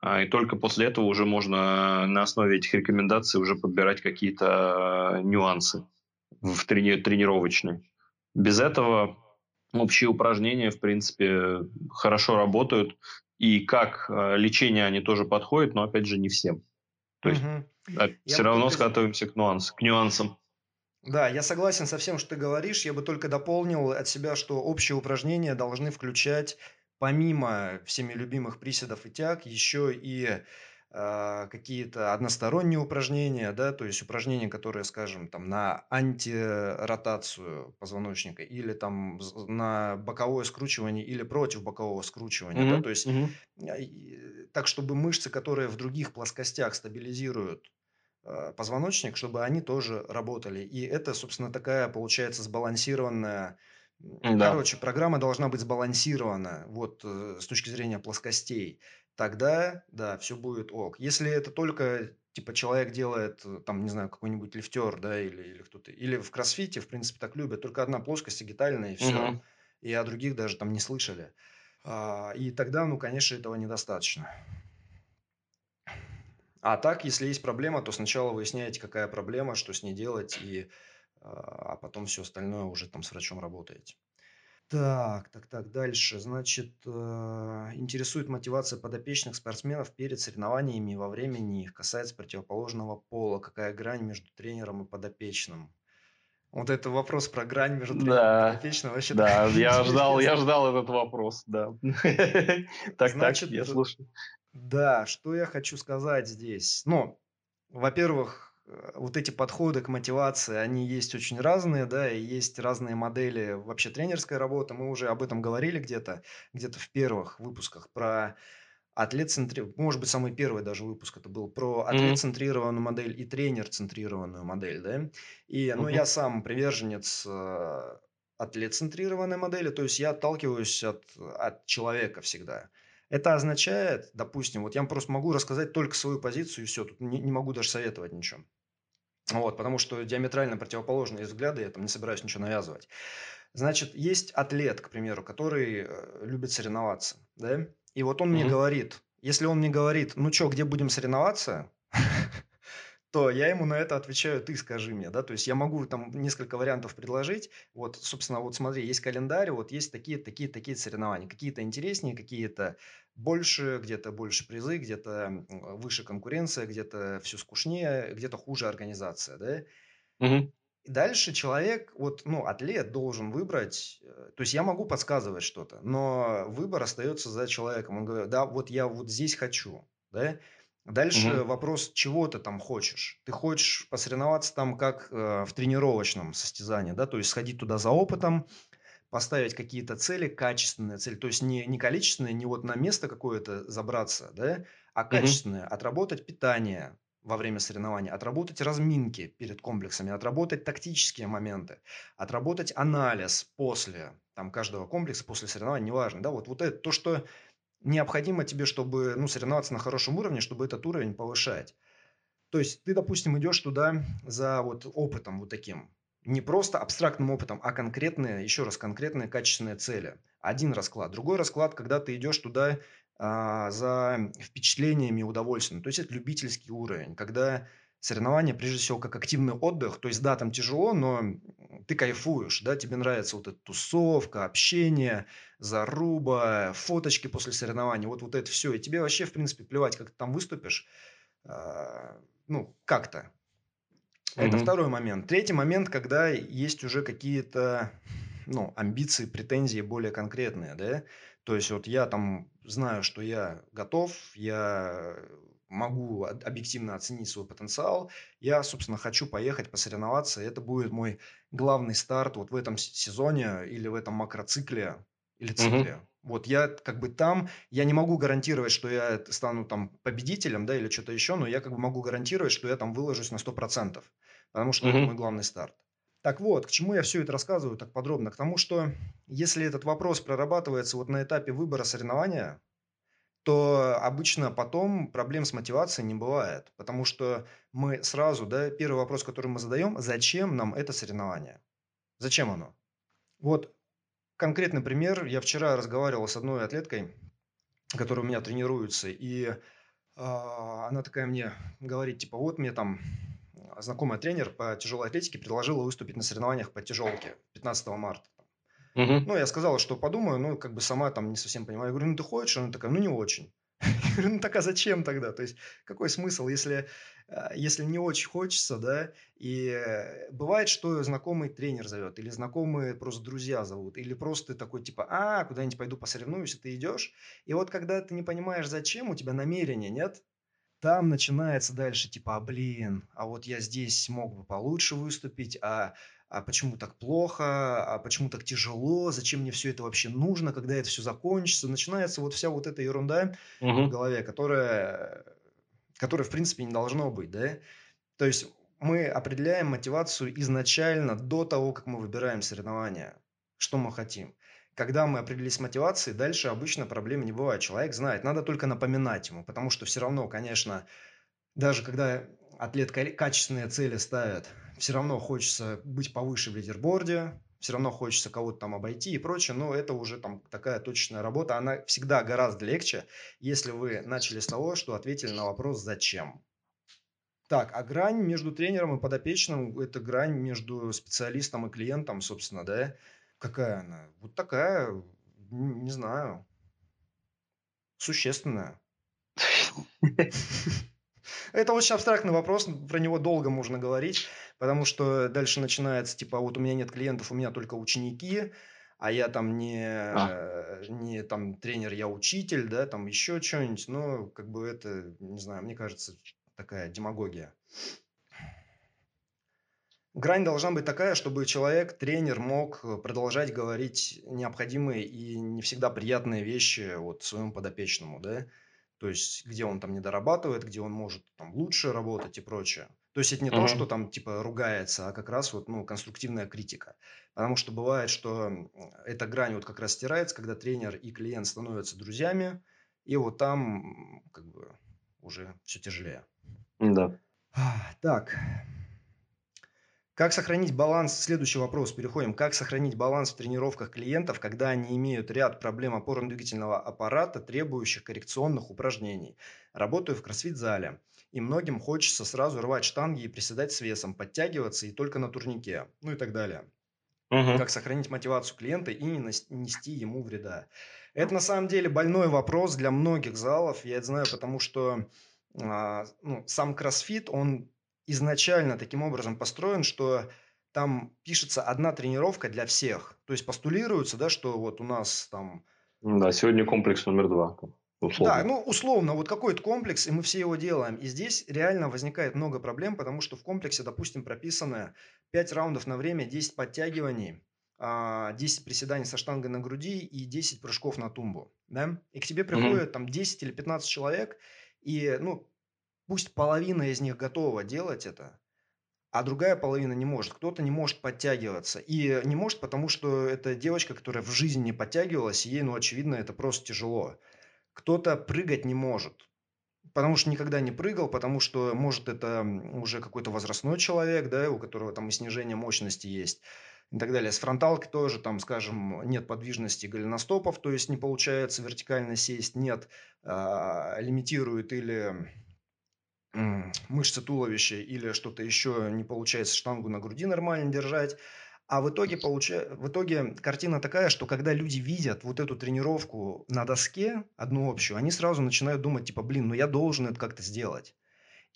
А, и только после этого уже можно на основе этих рекомендаций уже подбирать какие-то а, нюансы в трени- тренировочные. Без этого общие упражнения, в принципе, хорошо работают. И как а, лечение они тоже подходят, но, опять же, не всем. То есть угу. все равно только... скатываемся к, нюанс, к нюансам. Да, я согласен со всем, что ты говоришь. Я бы только дополнил от себя, что общие упражнения должны включать помимо всеми любимых приседов и тяг, еще и э, какие-то односторонние упражнения, да, то есть упражнения, которые, скажем, там на антиротацию позвоночника или там на боковое скручивание или против бокового скручивания, mm-hmm. да, то есть mm-hmm. так, чтобы мышцы, которые в других плоскостях стабилизируют э, позвоночник, чтобы они тоже работали. И это, собственно, такая получается сбалансированная да. Короче, программа должна быть сбалансирована вот э, с точки зрения плоскостей. Тогда, да, все будет ок. Если это только типа человек делает, э, там, не знаю, какой-нибудь лифтер, да, или, или кто-то, или в кроссфите, в принципе, так любят, только одна плоскость агитальная, и все. Угу. И о других даже там не слышали. А, и тогда, ну, конечно, этого недостаточно. А так, если есть проблема, то сначала выясняете, какая проблема, что с ней делать, и а потом все остальное уже там с врачом работаете. Так, так, так, дальше. Значит, э, интересует мотивация подопечных спортсменов перед соревнованиями и во время них. Касается противоположного пола. Какая грань между тренером и подопечным? Вот это вопрос про грань между тренером да, и подопечным. Вообще да, я ждал, я ждал этот вопрос, да. Так, Значит, так, я слушаю. Да, что я хочу сказать здесь. Ну, во-первых, Э, вот эти подходы к мотивации, они есть очень разные, да, и есть разные модели вообще тренерской работы. Мы уже об этом говорили где-то, где-то в первых выпусках про атлет-центрированную, может быть, самый первый даже выпуск это был про атлет-центрированную модель и тренер-центрированную модель, да. И, ну, mm-hmm. я сам приверженец э, атлет-центрированной модели, то есть я отталкиваюсь от, от человека всегда. Это означает, допустим, вот я просто могу рассказать только свою позицию и все, тут не, не могу даже советовать ничего. Вот, потому что диаметрально противоположные взгляды, я там не собираюсь ничего навязывать. Значит, есть атлет, к примеру, который э, любит соревноваться, да? И вот он mm-hmm. мне говорит, если он мне говорит, ну что, где будем соревноваться, то я ему на это отвечаю, ты скажи мне, да, то есть я могу там несколько вариантов предложить, вот, собственно, вот смотри, есть календарь, вот есть такие, такие, такие соревнования, какие-то интереснее, какие-то больше, где-то больше призы, где-то выше конкуренция, где-то все скучнее, где-то хуже организация, да, Мгм. и дальше человек, вот, ну, атлет должен выбрать, э, то есть я могу подсказывать что-то, но выбор остается за человеком. Он говорит, да, вот я вот здесь хочу, да, Дальше Мгм. вопрос, чего ты там хочешь. Ты хочешь посоревноваться там как э, в тренировочном состязании, да, то есть сходить туда за опытом, поставить какие-то цели, качественные цели, то есть не, не количественные, не вот на место какое-то забраться, да, а качественные, отработать питание во время соревнований, отработать разминки перед комплексами, отработать тактические моменты, отработать анализ после там, каждого комплекса, после соревнований, неважно, да, вот, вот это то, что необходимо тебе, чтобы ну, соревноваться на хорошем уровне, чтобы этот уровень повышать. То есть ты, допустим, идешь туда за вот опытом вот таким. Не просто абстрактным опытом, а конкретные, еще раз, конкретные качественные цели. Один расклад. Другой расклад, когда ты идешь туда а, за впечатлениями и удовольствием. То есть это любительский уровень, когда соревнования, прежде всего, как активный отдых. То есть, да, там тяжело, но ты кайфуешь, да, тебе нравится вот эта тусовка, общение, заруба, фоточки после соревнований, вот, вот это все. И тебе вообще, в принципе, плевать, как ты там выступишь, а, ну, как-то. Это Мгм. второй момент. Третий момент, когда есть уже какие-то, ну, амбиции, претензии более конкретные, да. То есть вот я там знаю, что я готов, я могу об- объективно оценить свой потенциал. Я, собственно, хочу поехать посоревноваться. Это будет мой главный старт вот в этом сезоне или в этом макроцикле или цикле. Вот я как бы там, я не могу гарантировать, что я стану там победителем, да, или что-то еще, но я как бы могу гарантировать, что я там выложусь на 100%, потому что это Мгм. мой главный старт. Так вот, к чему я все это рассказываю так подробно? К тому, что если этот вопрос прорабатывается вот на этапе выбора соревнования, то обычно потом проблем с мотивацией не бывает, потому что мы сразу, да, первый вопрос, который мы задаем, зачем нам это соревнование? Зачем оно? Вот конкретный пример. Я вчера разговаривал с одной атлеткой, которая у меня тренируется, и а, она такая мне говорит, типа, вот мне там знакомый тренер по тяжелой атлетике предложила выступить на соревнованиях по тяжелке 15 марта. Мгм. Ну, я сказала, что подумаю, ну, как бы сама там не совсем понимаю. Я говорю, ну, ты хочешь? Она такая, ну, не очень. Я говорю, ну, так а зачем тогда? То есть, какой смысл, если, а, если не очень хочется, да? И э, бывает, что знакомый тренер зовет, или знакомые просто друзья зовут, или просто ты такой, типа, а, куда-нибудь пойду посоревнуюсь, и ты идешь. И вот когда ты не понимаешь, зачем, у тебя намерения нет, там начинается дальше типа, а блин, а вот я здесь мог бы получше выступить, а, а почему так плохо, а почему так тяжело, зачем мне все это вообще нужно, когда это все закончится. Начинается вот вся вот эта ерунда в Мгм. голове, которая, которая в принципе не должно быть, да. То есть мы определяем мотивацию изначально до того, как мы выбираем соревнования, что мы хотим. Когда мы определились с мотивацией, дальше обычно проблем не бывает. Человек знает, надо только напоминать ему, потому что все равно, конечно, даже когда атлет ка- качественные цели ставит, все равно хочется быть повыше в лидерборде, все равно хочется кого-то там обойти и прочее, но это уже там такая точечная работа, она всегда гораздо легче, если вы начали с того, что ответили на вопрос «зачем?». Так, а грань между тренером и подопечным– это грань между специалистом и клиентом, собственно, да? Какая она? Вот такая, не знаю, существенная. Это очень абстрактный вопрос, про него долго можно говорить, потому что дальше начинается, типа, вот у меня нет клиентов, у меня только ученики, а я там не, А. не там тренер, я учитель, да, там еще что-нибудь, но как бы это, не знаю, мне кажется, такая демагогия. Грань должна быть такая, чтобы человек, тренер мог э, продолжать говорить необходимые и не всегда приятные вещи вот своему подопечному, да, то есть где он там не дорабатывает, где он может там лучше работать и прочее. То есть это не то, что там типа ругается, а как раз вот ну конструктивная критика, потому что бывает, что эта грань вот как раз стирается, когда тренер и клиент становятся друзьями, и вот там как бы уже все тяжелее. Да. Так, Как сохранить баланс? Следующий вопрос. Переходим. Как сохранить баланс в тренировках клиентов, когда они имеют ряд проблем опорно-двигательного аппарата, требующих коррекционных упражнений? Работаю в кроссфит-зале, и многим хочется сразу рвать штанги и приседать с весом, подтягиваться и только на турнике, ну и так далее. Угу. Как сохранить мотивацию клиента и не нести ему вреда? Это на самом деле больной вопрос для многих залов. Я это знаю, потому что а, ну, сам кроссфит, он изначально таким образом построен, что там пишется одна тренировка для всех. То есть постулируется, да, что вот у нас там... Да, сегодня комплекс номер два. Условно. Да, ну условно, вот какой-то комплекс, и мы все его делаем. И здесь реально возникает много проблем, потому что в комплексе, допустим, прописано 5 раундов на время, 10 подтягиваний, 10 а, приседаний со штангой на груди и 10 прыжков на тумбу. Да? И к тебе приходят угу. там 10 или 15 человек, и ну, Пусть половина из них готова делать это, а другая половина не может. Кто-то не может подтягиваться. И не может, потому что это девочка, которая в жизни не подтягивалась, ей, ну, очевидно, это просто тяжело. Кто-то прыгать не может, потому что никогда не прыгал, потому что, может, это уже какой-то возрастной человек, да, у которого там и снижение мощности есть и так далее. С фронталки тоже, там, скажем, нет подвижности голеностопов, то есть не получается вертикально сесть, нет, а, лимитирует или мышцы туловища или что-то еще не получается штангу на груди нормально держать. А в итоге, получа... в итоге картина такая, что когда люди видят вот эту тренировку на доске, одну общую, они сразу начинают думать, типа, блин, ну я должен это как-то сделать.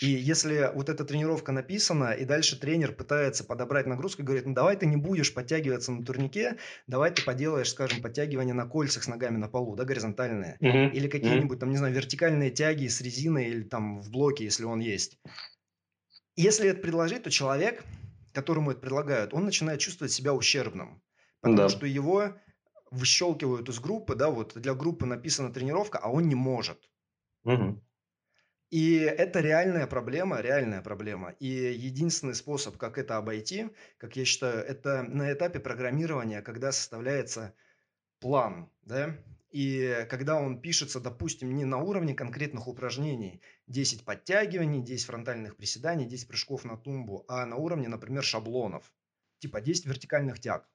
И если вот эта тренировка написана, и дальше тренер пытается подобрать нагрузку и говорит, ну давай ты не будешь подтягиваться на турнике, давай ты поделаешь, скажем, подтягивания на кольцах с ногами на полу, да, горизонтальные. Uh-huh. Или какие-нибудь там, не знаю, вертикальные тяги с резиной или там в блоке, если он есть. Если это предложить, то человек, которому это предлагают, он начинает чувствовать себя ущербным. Потому да. что его выщелкивают из группы, да, вот для группы написана тренировка, а он не может. Угу. И это реальная проблема, реальная проблема. И единственный способ, как это обойти, как я считаю, это на этапе программирования, когда составляется план, да, и когда он пишется, допустим, не на уровне конкретных упражнений, 10 подтягиваний, 10 фронтальных приседаний, 10 прыжков на тумбу, а на уровне, например, шаблонов. Типа 10 вертикальных тяг.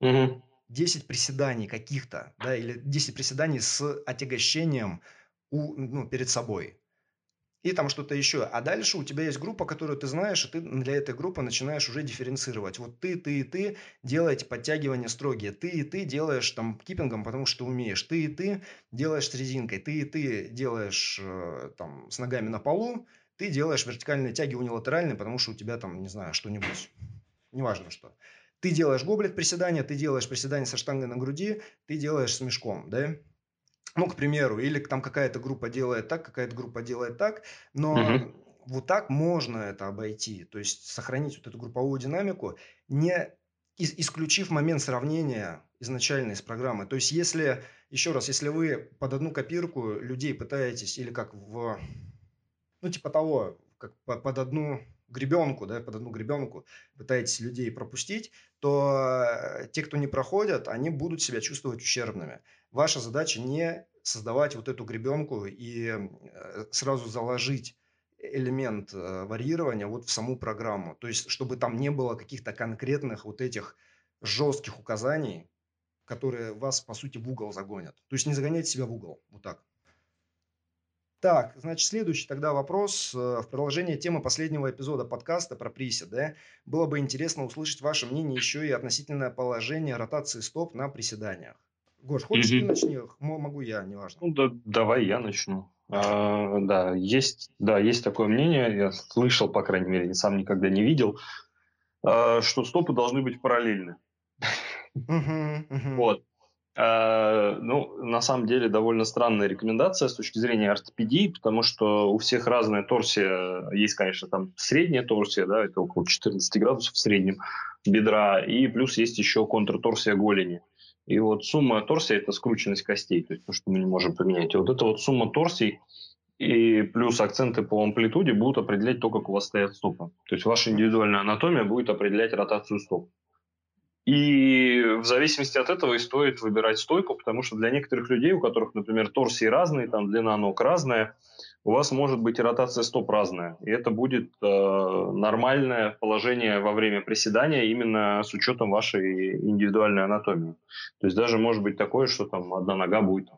Угу. 10 приседаний каких-то, да, или 10 приседаний с отягощением у, ну, перед собой и там что-то еще. А дальше у тебя есть группа, которую ты знаешь, и ты для этой группы начинаешь уже дифференцировать. Вот ты, ты и ты делаете подтягивания строгие. Ты и ты делаешь там киппингом, потому что умеешь. Ты и ты делаешь с резинкой. Ты и ты делаешь э, там с ногами на полу. Ты делаешь вертикальные тяги унилатеральные, потому что у тебя там, не знаю, что-нибудь. Неважно что. Ты делаешь гоблет приседания, ты делаешь приседания со штангой на груди, ты делаешь с мешком, да? Ну, к примеру, или там какая-то группа делает так, какая-то группа делает так, но угу. вот так можно это обойти, то есть сохранить вот эту групповую динамику, не исключив момент сравнения изначально из программы. То есть, если, еще раз, если вы под одну копирку людей пытаетесь, или как в, ну, типа того, как под одну гребенку, да, под одну гребенку пытаетесь людей пропустить, то э, те, кто не проходят, они будут себя чувствовать ущербными. Ваша задача не создавать вот эту гребенку и э, сразу заложить элемент э, варьирования вот в саму программу. То есть, чтобы там не было каких-то конкретных вот этих жестких указаний, которые вас, по сути, в угол загонят. То есть, не загоняйте себя в угол. Вот так. Так, значит, следующий тогда вопрос. Э, в продолжение темы последнего эпизода подкаста про присед, да, было бы интересно услышать ваше мнение еще и относительно положения ротации стоп на приседаниях. Гош, хочешь угу. ты начни? Могу я, неважно. Ну, да, давай я начну. А, да, есть, да, есть такое мнение, я слышал, по крайней мере, сам никогда не видел, а, что стопы должны быть параллельны. Вот. А, ну, на самом деле, довольно странная рекомендация с точки зрения ортопедии, потому что у всех разная торсия. Есть, конечно, там средняя торсия, да, это около 14 градусов в среднем бедра, и плюс есть еще контрторсия голени. И вот сумма торсии – это скрученность костей, то есть то, что мы не можем поменять. И вот эта вот сумма торсий и плюс акценты по амплитуде будут определять то, как у вас стоят стопы. То есть ваша индивидуальная анатомия будет определять ротацию стоп. И в зависимости от этого и стоит выбирать стойку, потому что для некоторых людей, у которых, например, торсии разные, там длина ног разная, у вас может быть ротация стоп разная. И это будет э, нормальное положение во время приседания именно с учетом вашей индивидуальной анатомии. То есть даже может быть такое, что там одна нога будет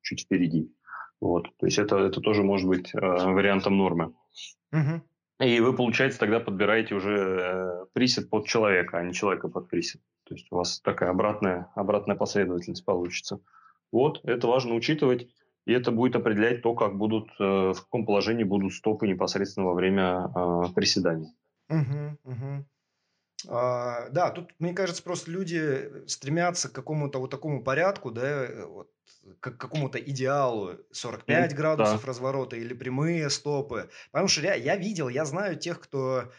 чуть впереди. Вот. То есть это, это тоже может быть э, вариантом нормы. Угу. И вы, получается, тогда подбираете уже э, присед под человека, а не человека под присед. То есть у вас такая обратная, обратная последовательность получится. Вот, это важно учитывать, и это будет определять то, как будут, э, в каком положении будут стопы непосредственно во время э, приседаний. Угу, угу. А, да, тут, мне кажется, просто люди стремятся к какому-то вот такому порядку, да, вот, к какому-то идеалу 45 mm, градусов да. разворота или прямые стопы. Потому что я, я видел, я знаю тех, кто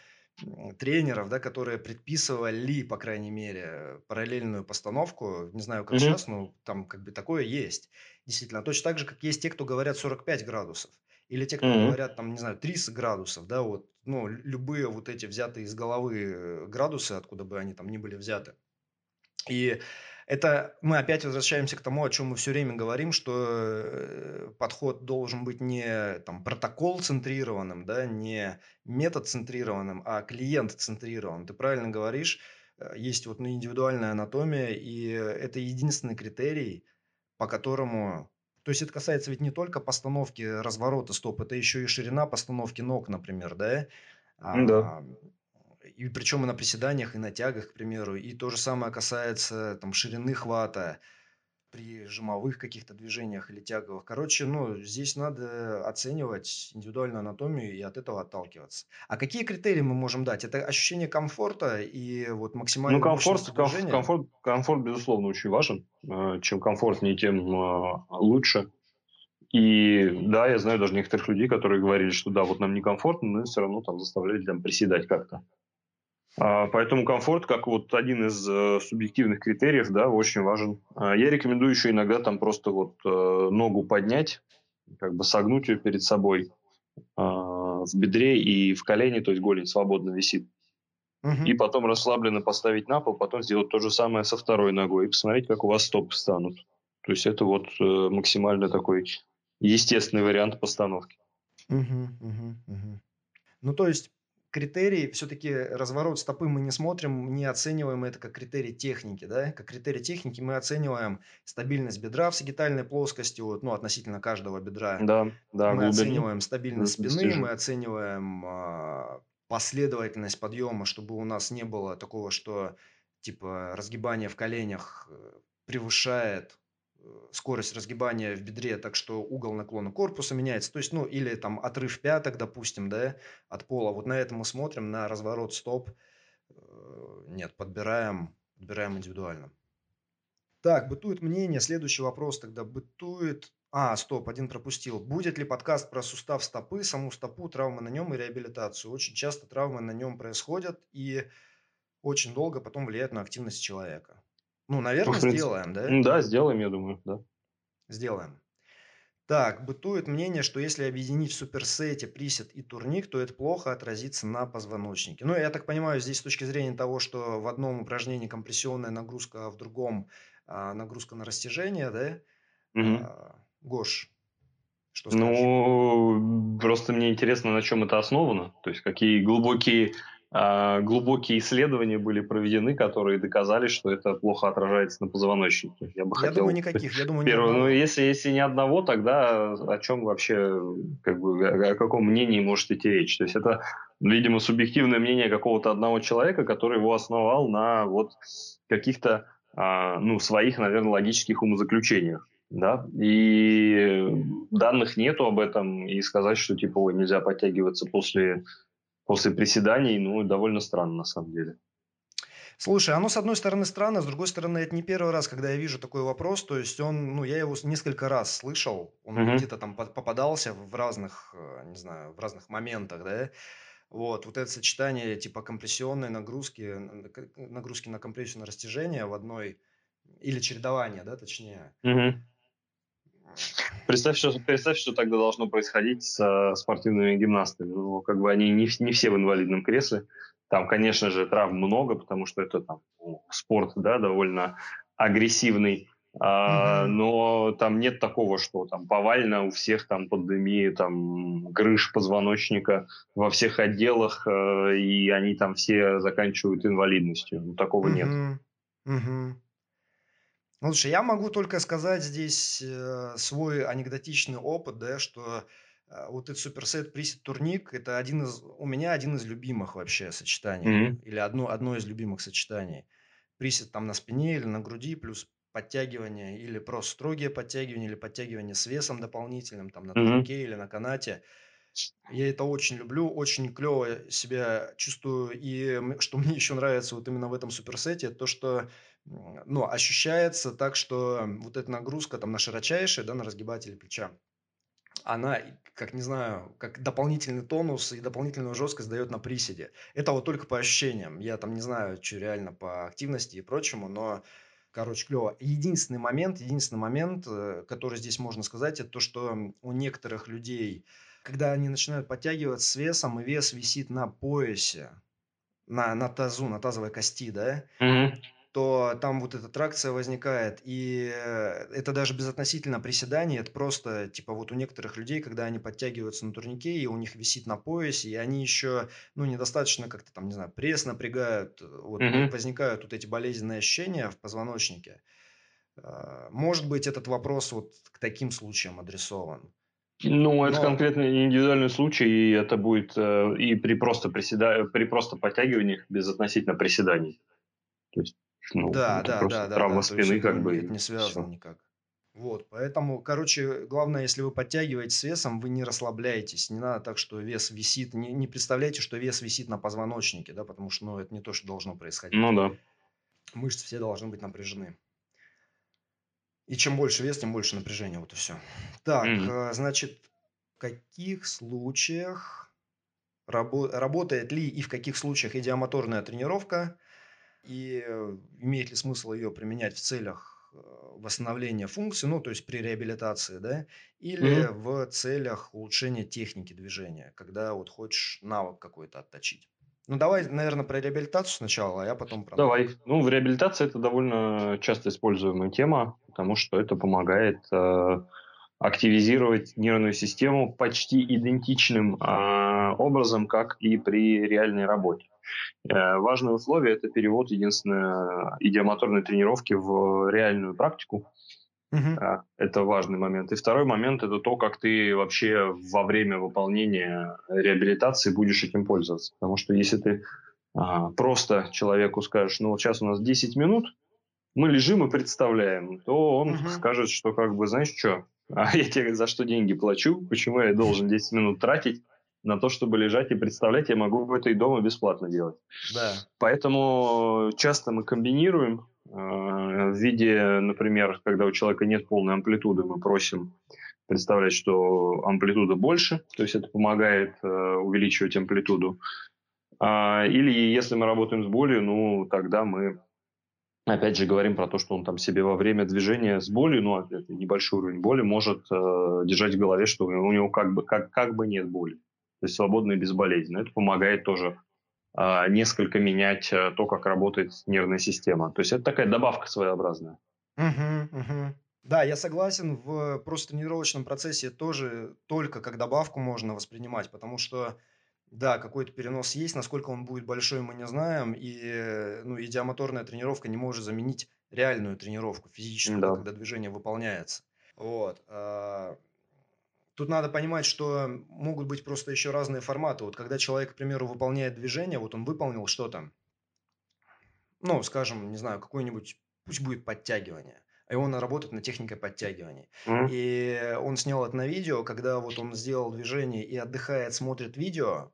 тренеров, да, которые предписывали, по крайней мере, параллельную постановку. Не знаю, как mm-hmm. сейчас, но там как бы такое есть. Действительно, точно так же, как есть те, кто говорят 45 градусов. Или те, кто mm-hmm. говорят, там, не знаю, 30 градусов, да, вот, ну, любые вот эти взятые из головы э, градусы, откуда бы они там ни были взяты. И это мы опять возвращаемся к тому, о чем мы все время говорим, что э, подход должен быть не там, протокол центрированным, да, не метод центрированным, а клиент центрированным. Ты правильно говоришь, э, есть вот индивидуальная анатомия, и это единственный критерий, по которому... То есть это касается ведь не только постановки разворота стоп, это еще и ширина постановки ног, например, да? Да. А, и причем и на приседаниях, и на тягах, к примеру. И то же самое касается там, ширины хвата при жимовых каких-то движениях или тяговых. Короче, ну, здесь надо оценивать индивидуальную анатомию и от этого отталкиваться. А какие критерии мы можем дать? Это ощущение комфорта и вот максимальное Ну, комфорт, комфорт, комфорт, комфорт, безусловно, очень важен. Э, чем комфортнее, тем э, лучше. И да, я знаю даже некоторых людей, которые говорили, что да, вот нам некомфортно, но все равно там заставляли там приседать как-то. А, поэтому комфорт, как вот один из э, субъективных критериев, да, очень важен. А, я рекомендую еще иногда там просто вот э, ногу поднять, как бы согнуть ее перед собой а, в бедре и в колене, то есть голень свободно висит. Угу. И потом расслабленно поставить на пол, потом сделать то же самое со второй ногой и посмотреть, как у вас стопы станут. То есть это вот э, максимально такой естественный вариант постановки. Угу, угу, угу. Ну, то есть критерий, все-таки разворот стопы мы не смотрим, не оцениваем это как критерий техники, да, как критерий техники мы оцениваем стабильность бедра в сагитальной плоскости, вот, ну, относительно каждого бедра. Да, да. Мы глубину. оцениваем стабильность спины, мы оцениваем э, последовательность подъема, чтобы у нас не было такого, что, типа, разгибание в коленях э, превышает скорость разгибания в бедре, так что угол наклона корпуса меняется. То есть, ну, или там отрыв пяток, допустим, да, от пола. Вот на это мы смотрим, на разворот стоп. Э, нет, подбираем, подбираем индивидуально. Так, бытует мнение. Следующий вопрос тогда. Бытует... А, стоп, один пропустил. Будет ли подкаст про сустав стопы, саму стопу, травмы на нем и реабилитацию? Очень часто травмы на нем происходят и очень долго потом влияют на активность человека. Ну, наверное, принципе, сделаем, да? Да, сделаем, я думаю, да. Сделаем. Так, бытует мнение, что если объединить в суперсете присед и турник, то это плохо отразится на позвоночнике. Ну, я так понимаю, здесь с точки зрения того, что в одном упражнении компрессионная нагрузка, а в другом а, нагрузка на растяжение, да? Угу. А, Гош, что скажешь? Ну, просто мне интересно, на чем это основано. То есть, какие глубокие глубокие исследования были проведены, которые доказали, что это плохо отражается на позвоночнике. Я бы я хотел... думаю, никаких. Я думаю, первое, ну, если, если ни одного, тогда о чем вообще, как бы, о каком мнении может идти речь? То есть это, видимо, субъективное мнение какого-то одного человека, который его основал на вот каких-то, а, ну, своих, наверное, логических умозаключениях. Да, и данных нету об этом, и сказать, что типа, ой, нельзя подтягиваться после после приседаний, ну, довольно странно на самом деле. Слушай, оно с одной стороны странно, с другой стороны это не первый раз, когда я вижу такой вопрос. То есть он, ну я его несколько раз слышал, он угу. где-то там попадался в разных, э, не знаю, в разных моментах, да. Вот, вот это сочетание типа компрессионной нагрузки, нагрузки на компрессию на растяжение в одной или чередование, да, точнее. Угу. Представь, что, представь, что тогда должно происходить с спортивными гимнастами. Ну, как бы они не, не все в инвалидном кресле, Там, конечно же, травм много, потому что это там спорт, да, довольно агрессивный. А, но там нет такого, что там повально у всех там пандемии, там грыж позвоночника во всех отделах, э, и они там все заканчивают инвалидностью. Ну, такого нет. Ну, слушай, я могу только сказать здесь э, свой анекдотичный опыт, да, что э, вот этот суперсет присед турник это один из у меня один из любимых вообще сочетаний Мгм. или одно одно из любимых сочетаний. Присед там на спине или на груди плюс подтягивания или просто строгие подтягивания, или подтягивания с весом дополнительным, там на Мгм. турнике или на канате. Я это очень люблю, очень клево себя чувствую. И что мне еще нравится вот именно в этом суперсете, то, что ну, ощущается так, что вот эта нагрузка там на широчайшие, да, на разгибатели плеча, она, как не знаю, как дополнительный тонус и дополнительную жесткость дает на приседе. Это вот только по ощущениям. Я там не знаю, что реально по активности и прочему, но Короче, клево. Единственный момент, единственный момент, э, который здесь можно сказать, это то, что у некоторых людей, когда они начинают подтягиваться с весом, и вес висит на поясе, на, на тазу, на тазовой кости, да, Мгм то там вот эта тракция возникает. И э, это даже безотносительно приседаний, это просто, типа, вот у некоторых людей, когда они подтягиваются на турнике, и у них висит на поясе, и они еще, ну, недостаточно как-то там, не знаю, пресс напрягают, вот Мгм. возникают вот эти болезненные ощущения в позвоночнике. А, может быть, этот вопрос вот к таким случаям адресован. Ну, это Но... конкретно индивидуальный случай, и это будет э, и при просто приседа... при просто подтягиваниях без относительно приседаний. То есть ну, да, да, просто да, да, травма да. спины, как бы. Это не связано все. никак. Вот, поэтому, короче, главное, если вы подтягиваете с весом, вы не расслабляетесь. Не надо так, что вес висит. Не, не представляйте, что вес висит на позвоночнике, да, потому что ну, это не то, что должно происходить. Ну да. Мышцы все должны быть напряжены. И чем больше вес, тем больше напряжения. Вот и все. Так, mm-hmm. значит, в каких случаях рабо- работает ли и в каких случаях идиомоторная тренировка и э, имеет ли смысл ее применять в целях э, восстановления функции, ну, то есть при реабилитации, да, или mm-hmm. в целях улучшения техники движения, когда вот хочешь навык какой-то отточить. Ну, давай, наверное, про реабилитацию сначала, а я потом про Давай. Ну, в реабилитации это довольно часто используемая тема, потому что это помогает э, активизировать нервную систему почти идентичным э, образом, как и при реальной работе. Э, важное условие – это перевод единственной идиомоторной тренировки в реальную практику. Uh-huh. Это важный момент. И второй момент – это то, как ты вообще во время выполнения реабилитации будешь этим пользоваться. Потому что если ты а, просто человеку скажешь, ну вот сейчас у нас 10 минут, мы лежим и представляем, то он uh-huh. скажет, что как бы, знаешь что, а я тебе за что деньги плачу, почему я должен 10 минут тратить на то, чтобы лежать и представлять, я могу это и дома бесплатно делать. Да. Поэтому часто мы комбинируем э, в виде, например, когда у человека нет полной амплитуды, мы просим представлять, что амплитуда больше, то есть это помогает э, увеличивать амплитуду. А, или если мы работаем с болью, ну тогда мы опять же говорим про то, что он там себе во время движения с болью, ну это небольшой уровень боли, может э, держать в голове, что у него как бы, как, как бы нет боли то есть свободно и безболезненно. Это помогает тоже э, несколько менять э, то, как работает нервная система. То есть это такая добавка своеобразная. Угу, угу. Да, я согласен, в просто тренировочном процессе тоже только как добавку можно воспринимать, потому что, да, какой-то перенос есть, насколько он будет большой, мы не знаем, и ну, идиомоторная тренировка не может заменить реальную тренировку физическую, да. когда движение выполняется. Вот. Тут надо понимать, что могут быть просто еще разные форматы. Вот когда человек, к примеру, выполняет движение, вот он выполнил что-то, ну, скажем, не знаю, какое-нибудь, пусть будет подтягивание, и он работает на технике подтягивания. Mm-hmm. И он снял это на видео, когда вот он сделал движение и отдыхает, смотрит видео.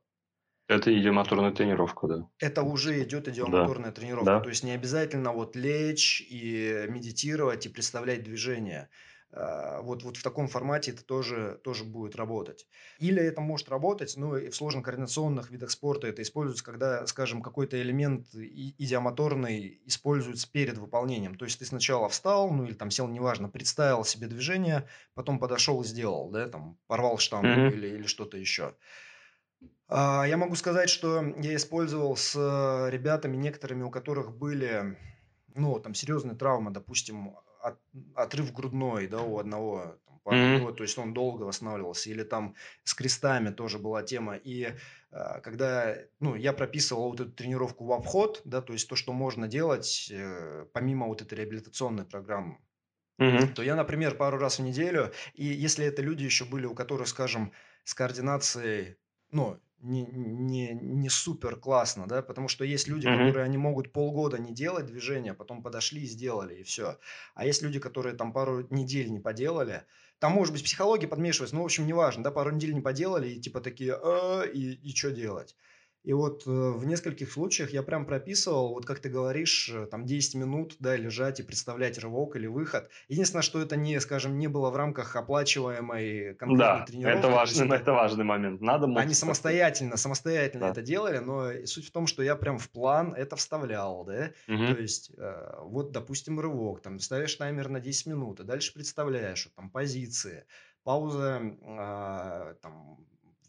Это идиомоторная тренировка, да. Это уже идет идиомоторная да. тренировка. Да. То есть не обязательно вот лечь и медитировать и представлять движение. А, вот, вот в таком формате это тоже, тоже будет работать. Или это может работать, но и в сложно-координационных видах спорта это используется, когда, скажем, какой-то элемент идиомоторный используется перед выполнением. То есть ты сначала встал, ну или там сел, неважно, представил себе движение, потом подошел и сделал, да, там порвал штангу mm-hmm. или, или что-то еще. А, я могу сказать, что я использовал с э, ребятами некоторыми, у которых были, ну, там, серьезные травмы, допустим, от- отрыв грудной, да, у одного там, ну, вот, то есть он долго восстанавливался, или там с крестами тоже была тема, и а, когда, ну, я прописывал вот эту тренировку в обход, да, то есть то, что можно делать э, помимо вот этой реабилитационной программы, Мгм. то я, например, пару раз в неделю, и если это люди еще были, у которых, скажем, с координацией, ну, не, не, не супер классно, да, потому что есть люди, Мгм. которые они могут полгода не делать движения, потом подошли и сделали, и все. А есть люди, которые там пару недель не поделали, там, может быть, психология подмешивается, ну, в общем, неважно, да, пару недель не поделали, и типа такие, «А, и, и что делать? И вот э, в нескольких случаях я прям прописывал, вот как ты говоришь, э, там 10 минут, да, лежать и представлять рывок или выход. Единственное, что это не, скажем, не было в рамках оплачиваемой конкретной Да, это тренировки. то есть важный, это это важный момент. Надо они самостоятельно, самостоятельно Да. это делали, но суть в том, что я прям в план это вставлял, да. То Мгм. есть, э, вот, допустим, рывок, там ставишь таймер на 10 минут, и дальше представляешь, вот там позиции, пауза, а, там,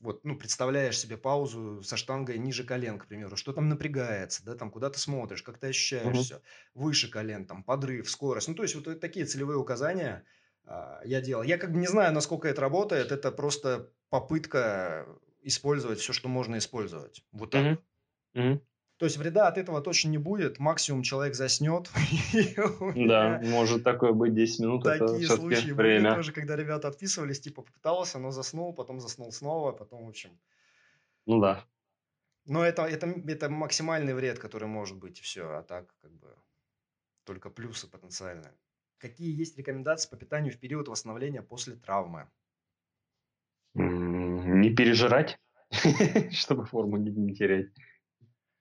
вот, ну, представляешь себе паузу со штангой ниже колен, к примеру, что там напрягается, да, там, куда ты смотришь, как ты ощущаешь Мгм. все, выше колен, там, подрыв, скорость, ну, то есть, вот такие целевые указания а, я делал. Я как бы не знаю, насколько это работает, это просто попытка использовать все, что можно использовать. Вот так Мгм. вот. То есть вреда от этого точно не будет. Максимум человек заснет. Да, может такое быть 10 минут, такие случаи были тоже, когда ребята отписывались, типа попытался, но заснул, потом заснул снова, потом, в общем. Ну да. Но это, это, это максимальный вред, который может быть, и все. А так, как бы, только плюсы потенциальные. Какие есть рекомендации по питанию в период восстановления после травмы? Не пережирать, чтобы форму не терять.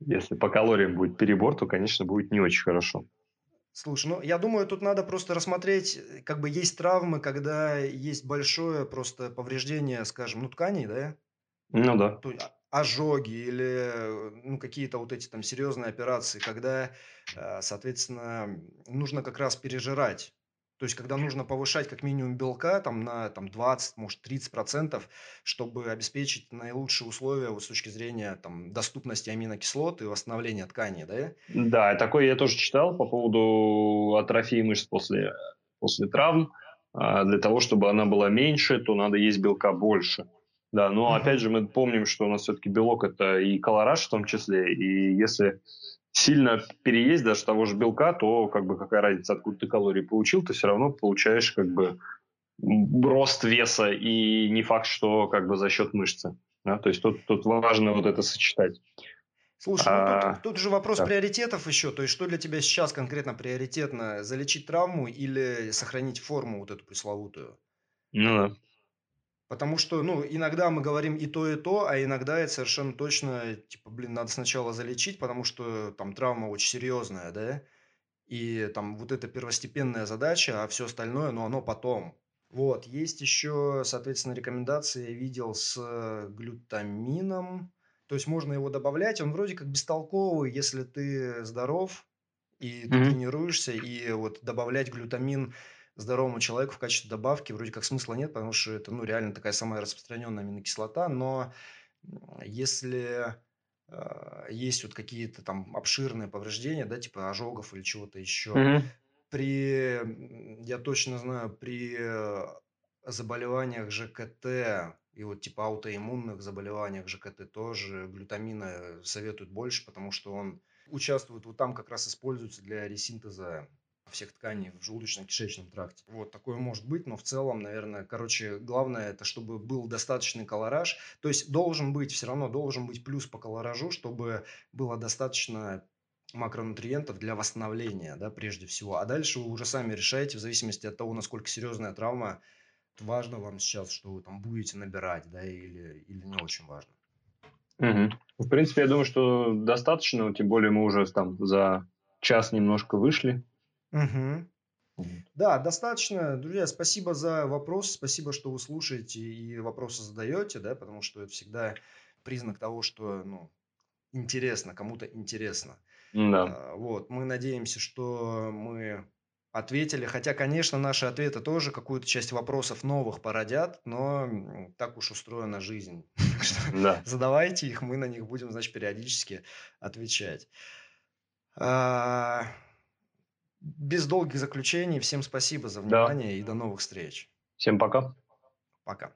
Если по калориям будет перебор, то, конечно, будет не очень хорошо. Слушай, ну, я думаю, тут надо просто рассмотреть, э, как бы есть травмы, когда есть большое просто повреждение, скажем, ну, тканей, да, Ну да. ожоги или, э, ну, какие-то вот эти там серьезные операции, когда, э, соответственно, нужно как раз пережирать. То есть, когда нужно повышать как минимум белка там на там, 20, может, 30 процентов, чтобы обеспечить наилучшие условия вот, с точки зрения там, доступности аминокислот и восстановления ткани, да? Да, такое я тоже читал по поводу атрофии мышц после, после травм. А, Для того, чтобы она была меньше, то надо есть белка больше. Да, но опять же мы помним, что у нас все-таки белок это и колораж в том числе, и если сильно переесть даже того же белка, то как бы какая разница, откуда ты калории получил, ты все равно получаешь как бы рост веса и не факт, что как бы за счет мышцы. Да? То есть тут, тут важно вот это сочетать. Слушай, ну А, тут, тут же вопрос так. приоритетов еще. То есть, что для тебя сейчас конкретно приоритетно? Залечить травму или сохранить форму вот эту пресловутую? Ну да. Потому что, ну, иногда мы говорим и то, и то, а иногда это совершенно точно, типа, блин, надо сначала залечить, потому что там травма очень серьезная, да? И там вот это первостепенная задача, а все остальное, ну, оно потом. Вот, есть еще, соответственно, рекомендации я видел с э, глютамином. То есть можно его добавлять, он вроде как бестолковый, если ты здоров и ты Мгм. тренируешься, и вот добавлять глютамин здоровому человеку в качестве добавки вроде как смысла нет, потому что это, ну, реально такая самая распространенная аминокислота, но если э, есть вот какие-то там обширные повреждения, да, типа ожогов или чего-то еще, Мгм. при, я точно знаю, при э, заболеваниях ЖКТ и вот типа аутоиммунных заболеваниях ЖКТ тоже глютамина советуют больше, потому что он участвует вот там как раз используется для ресинтеза всех тканей в желудочно-кишечном тракте. Вот такое может быть, но в целом, наверное, короче, главное это, чтобы был достаточный колораж. То есть должен быть, все равно должен быть плюс по колоражу, чтобы было достаточно макронутриентов для восстановления, да, прежде всего. А дальше вы уже сами решаете, в зависимости от того, насколько серьезная травма, важно вам сейчас, что вы там будете набирать, да, или, или не очень важно. Мгм. В принципе, я думаю, что достаточно, тем более мы уже там за час немножко вышли. Вот. Да, достаточно. Друзья, спасибо за вопрос, спасибо, что вы слушаете и вопросы задаете, да, потому что это всегда признак того, что, ну, интересно, кому-то интересно. Да. А, Вот, мы надеемся, что мы ответили. Хотя, конечно, наши ответы тоже какую-то часть вопросов новых породят, но так уж устроена жизнь. Да. Задавайте их, мы на них будем, значит, периодически отвечать. Без долгих заключений. Всем спасибо за Да. внимание и до новых встреч. Всем пока. Пока.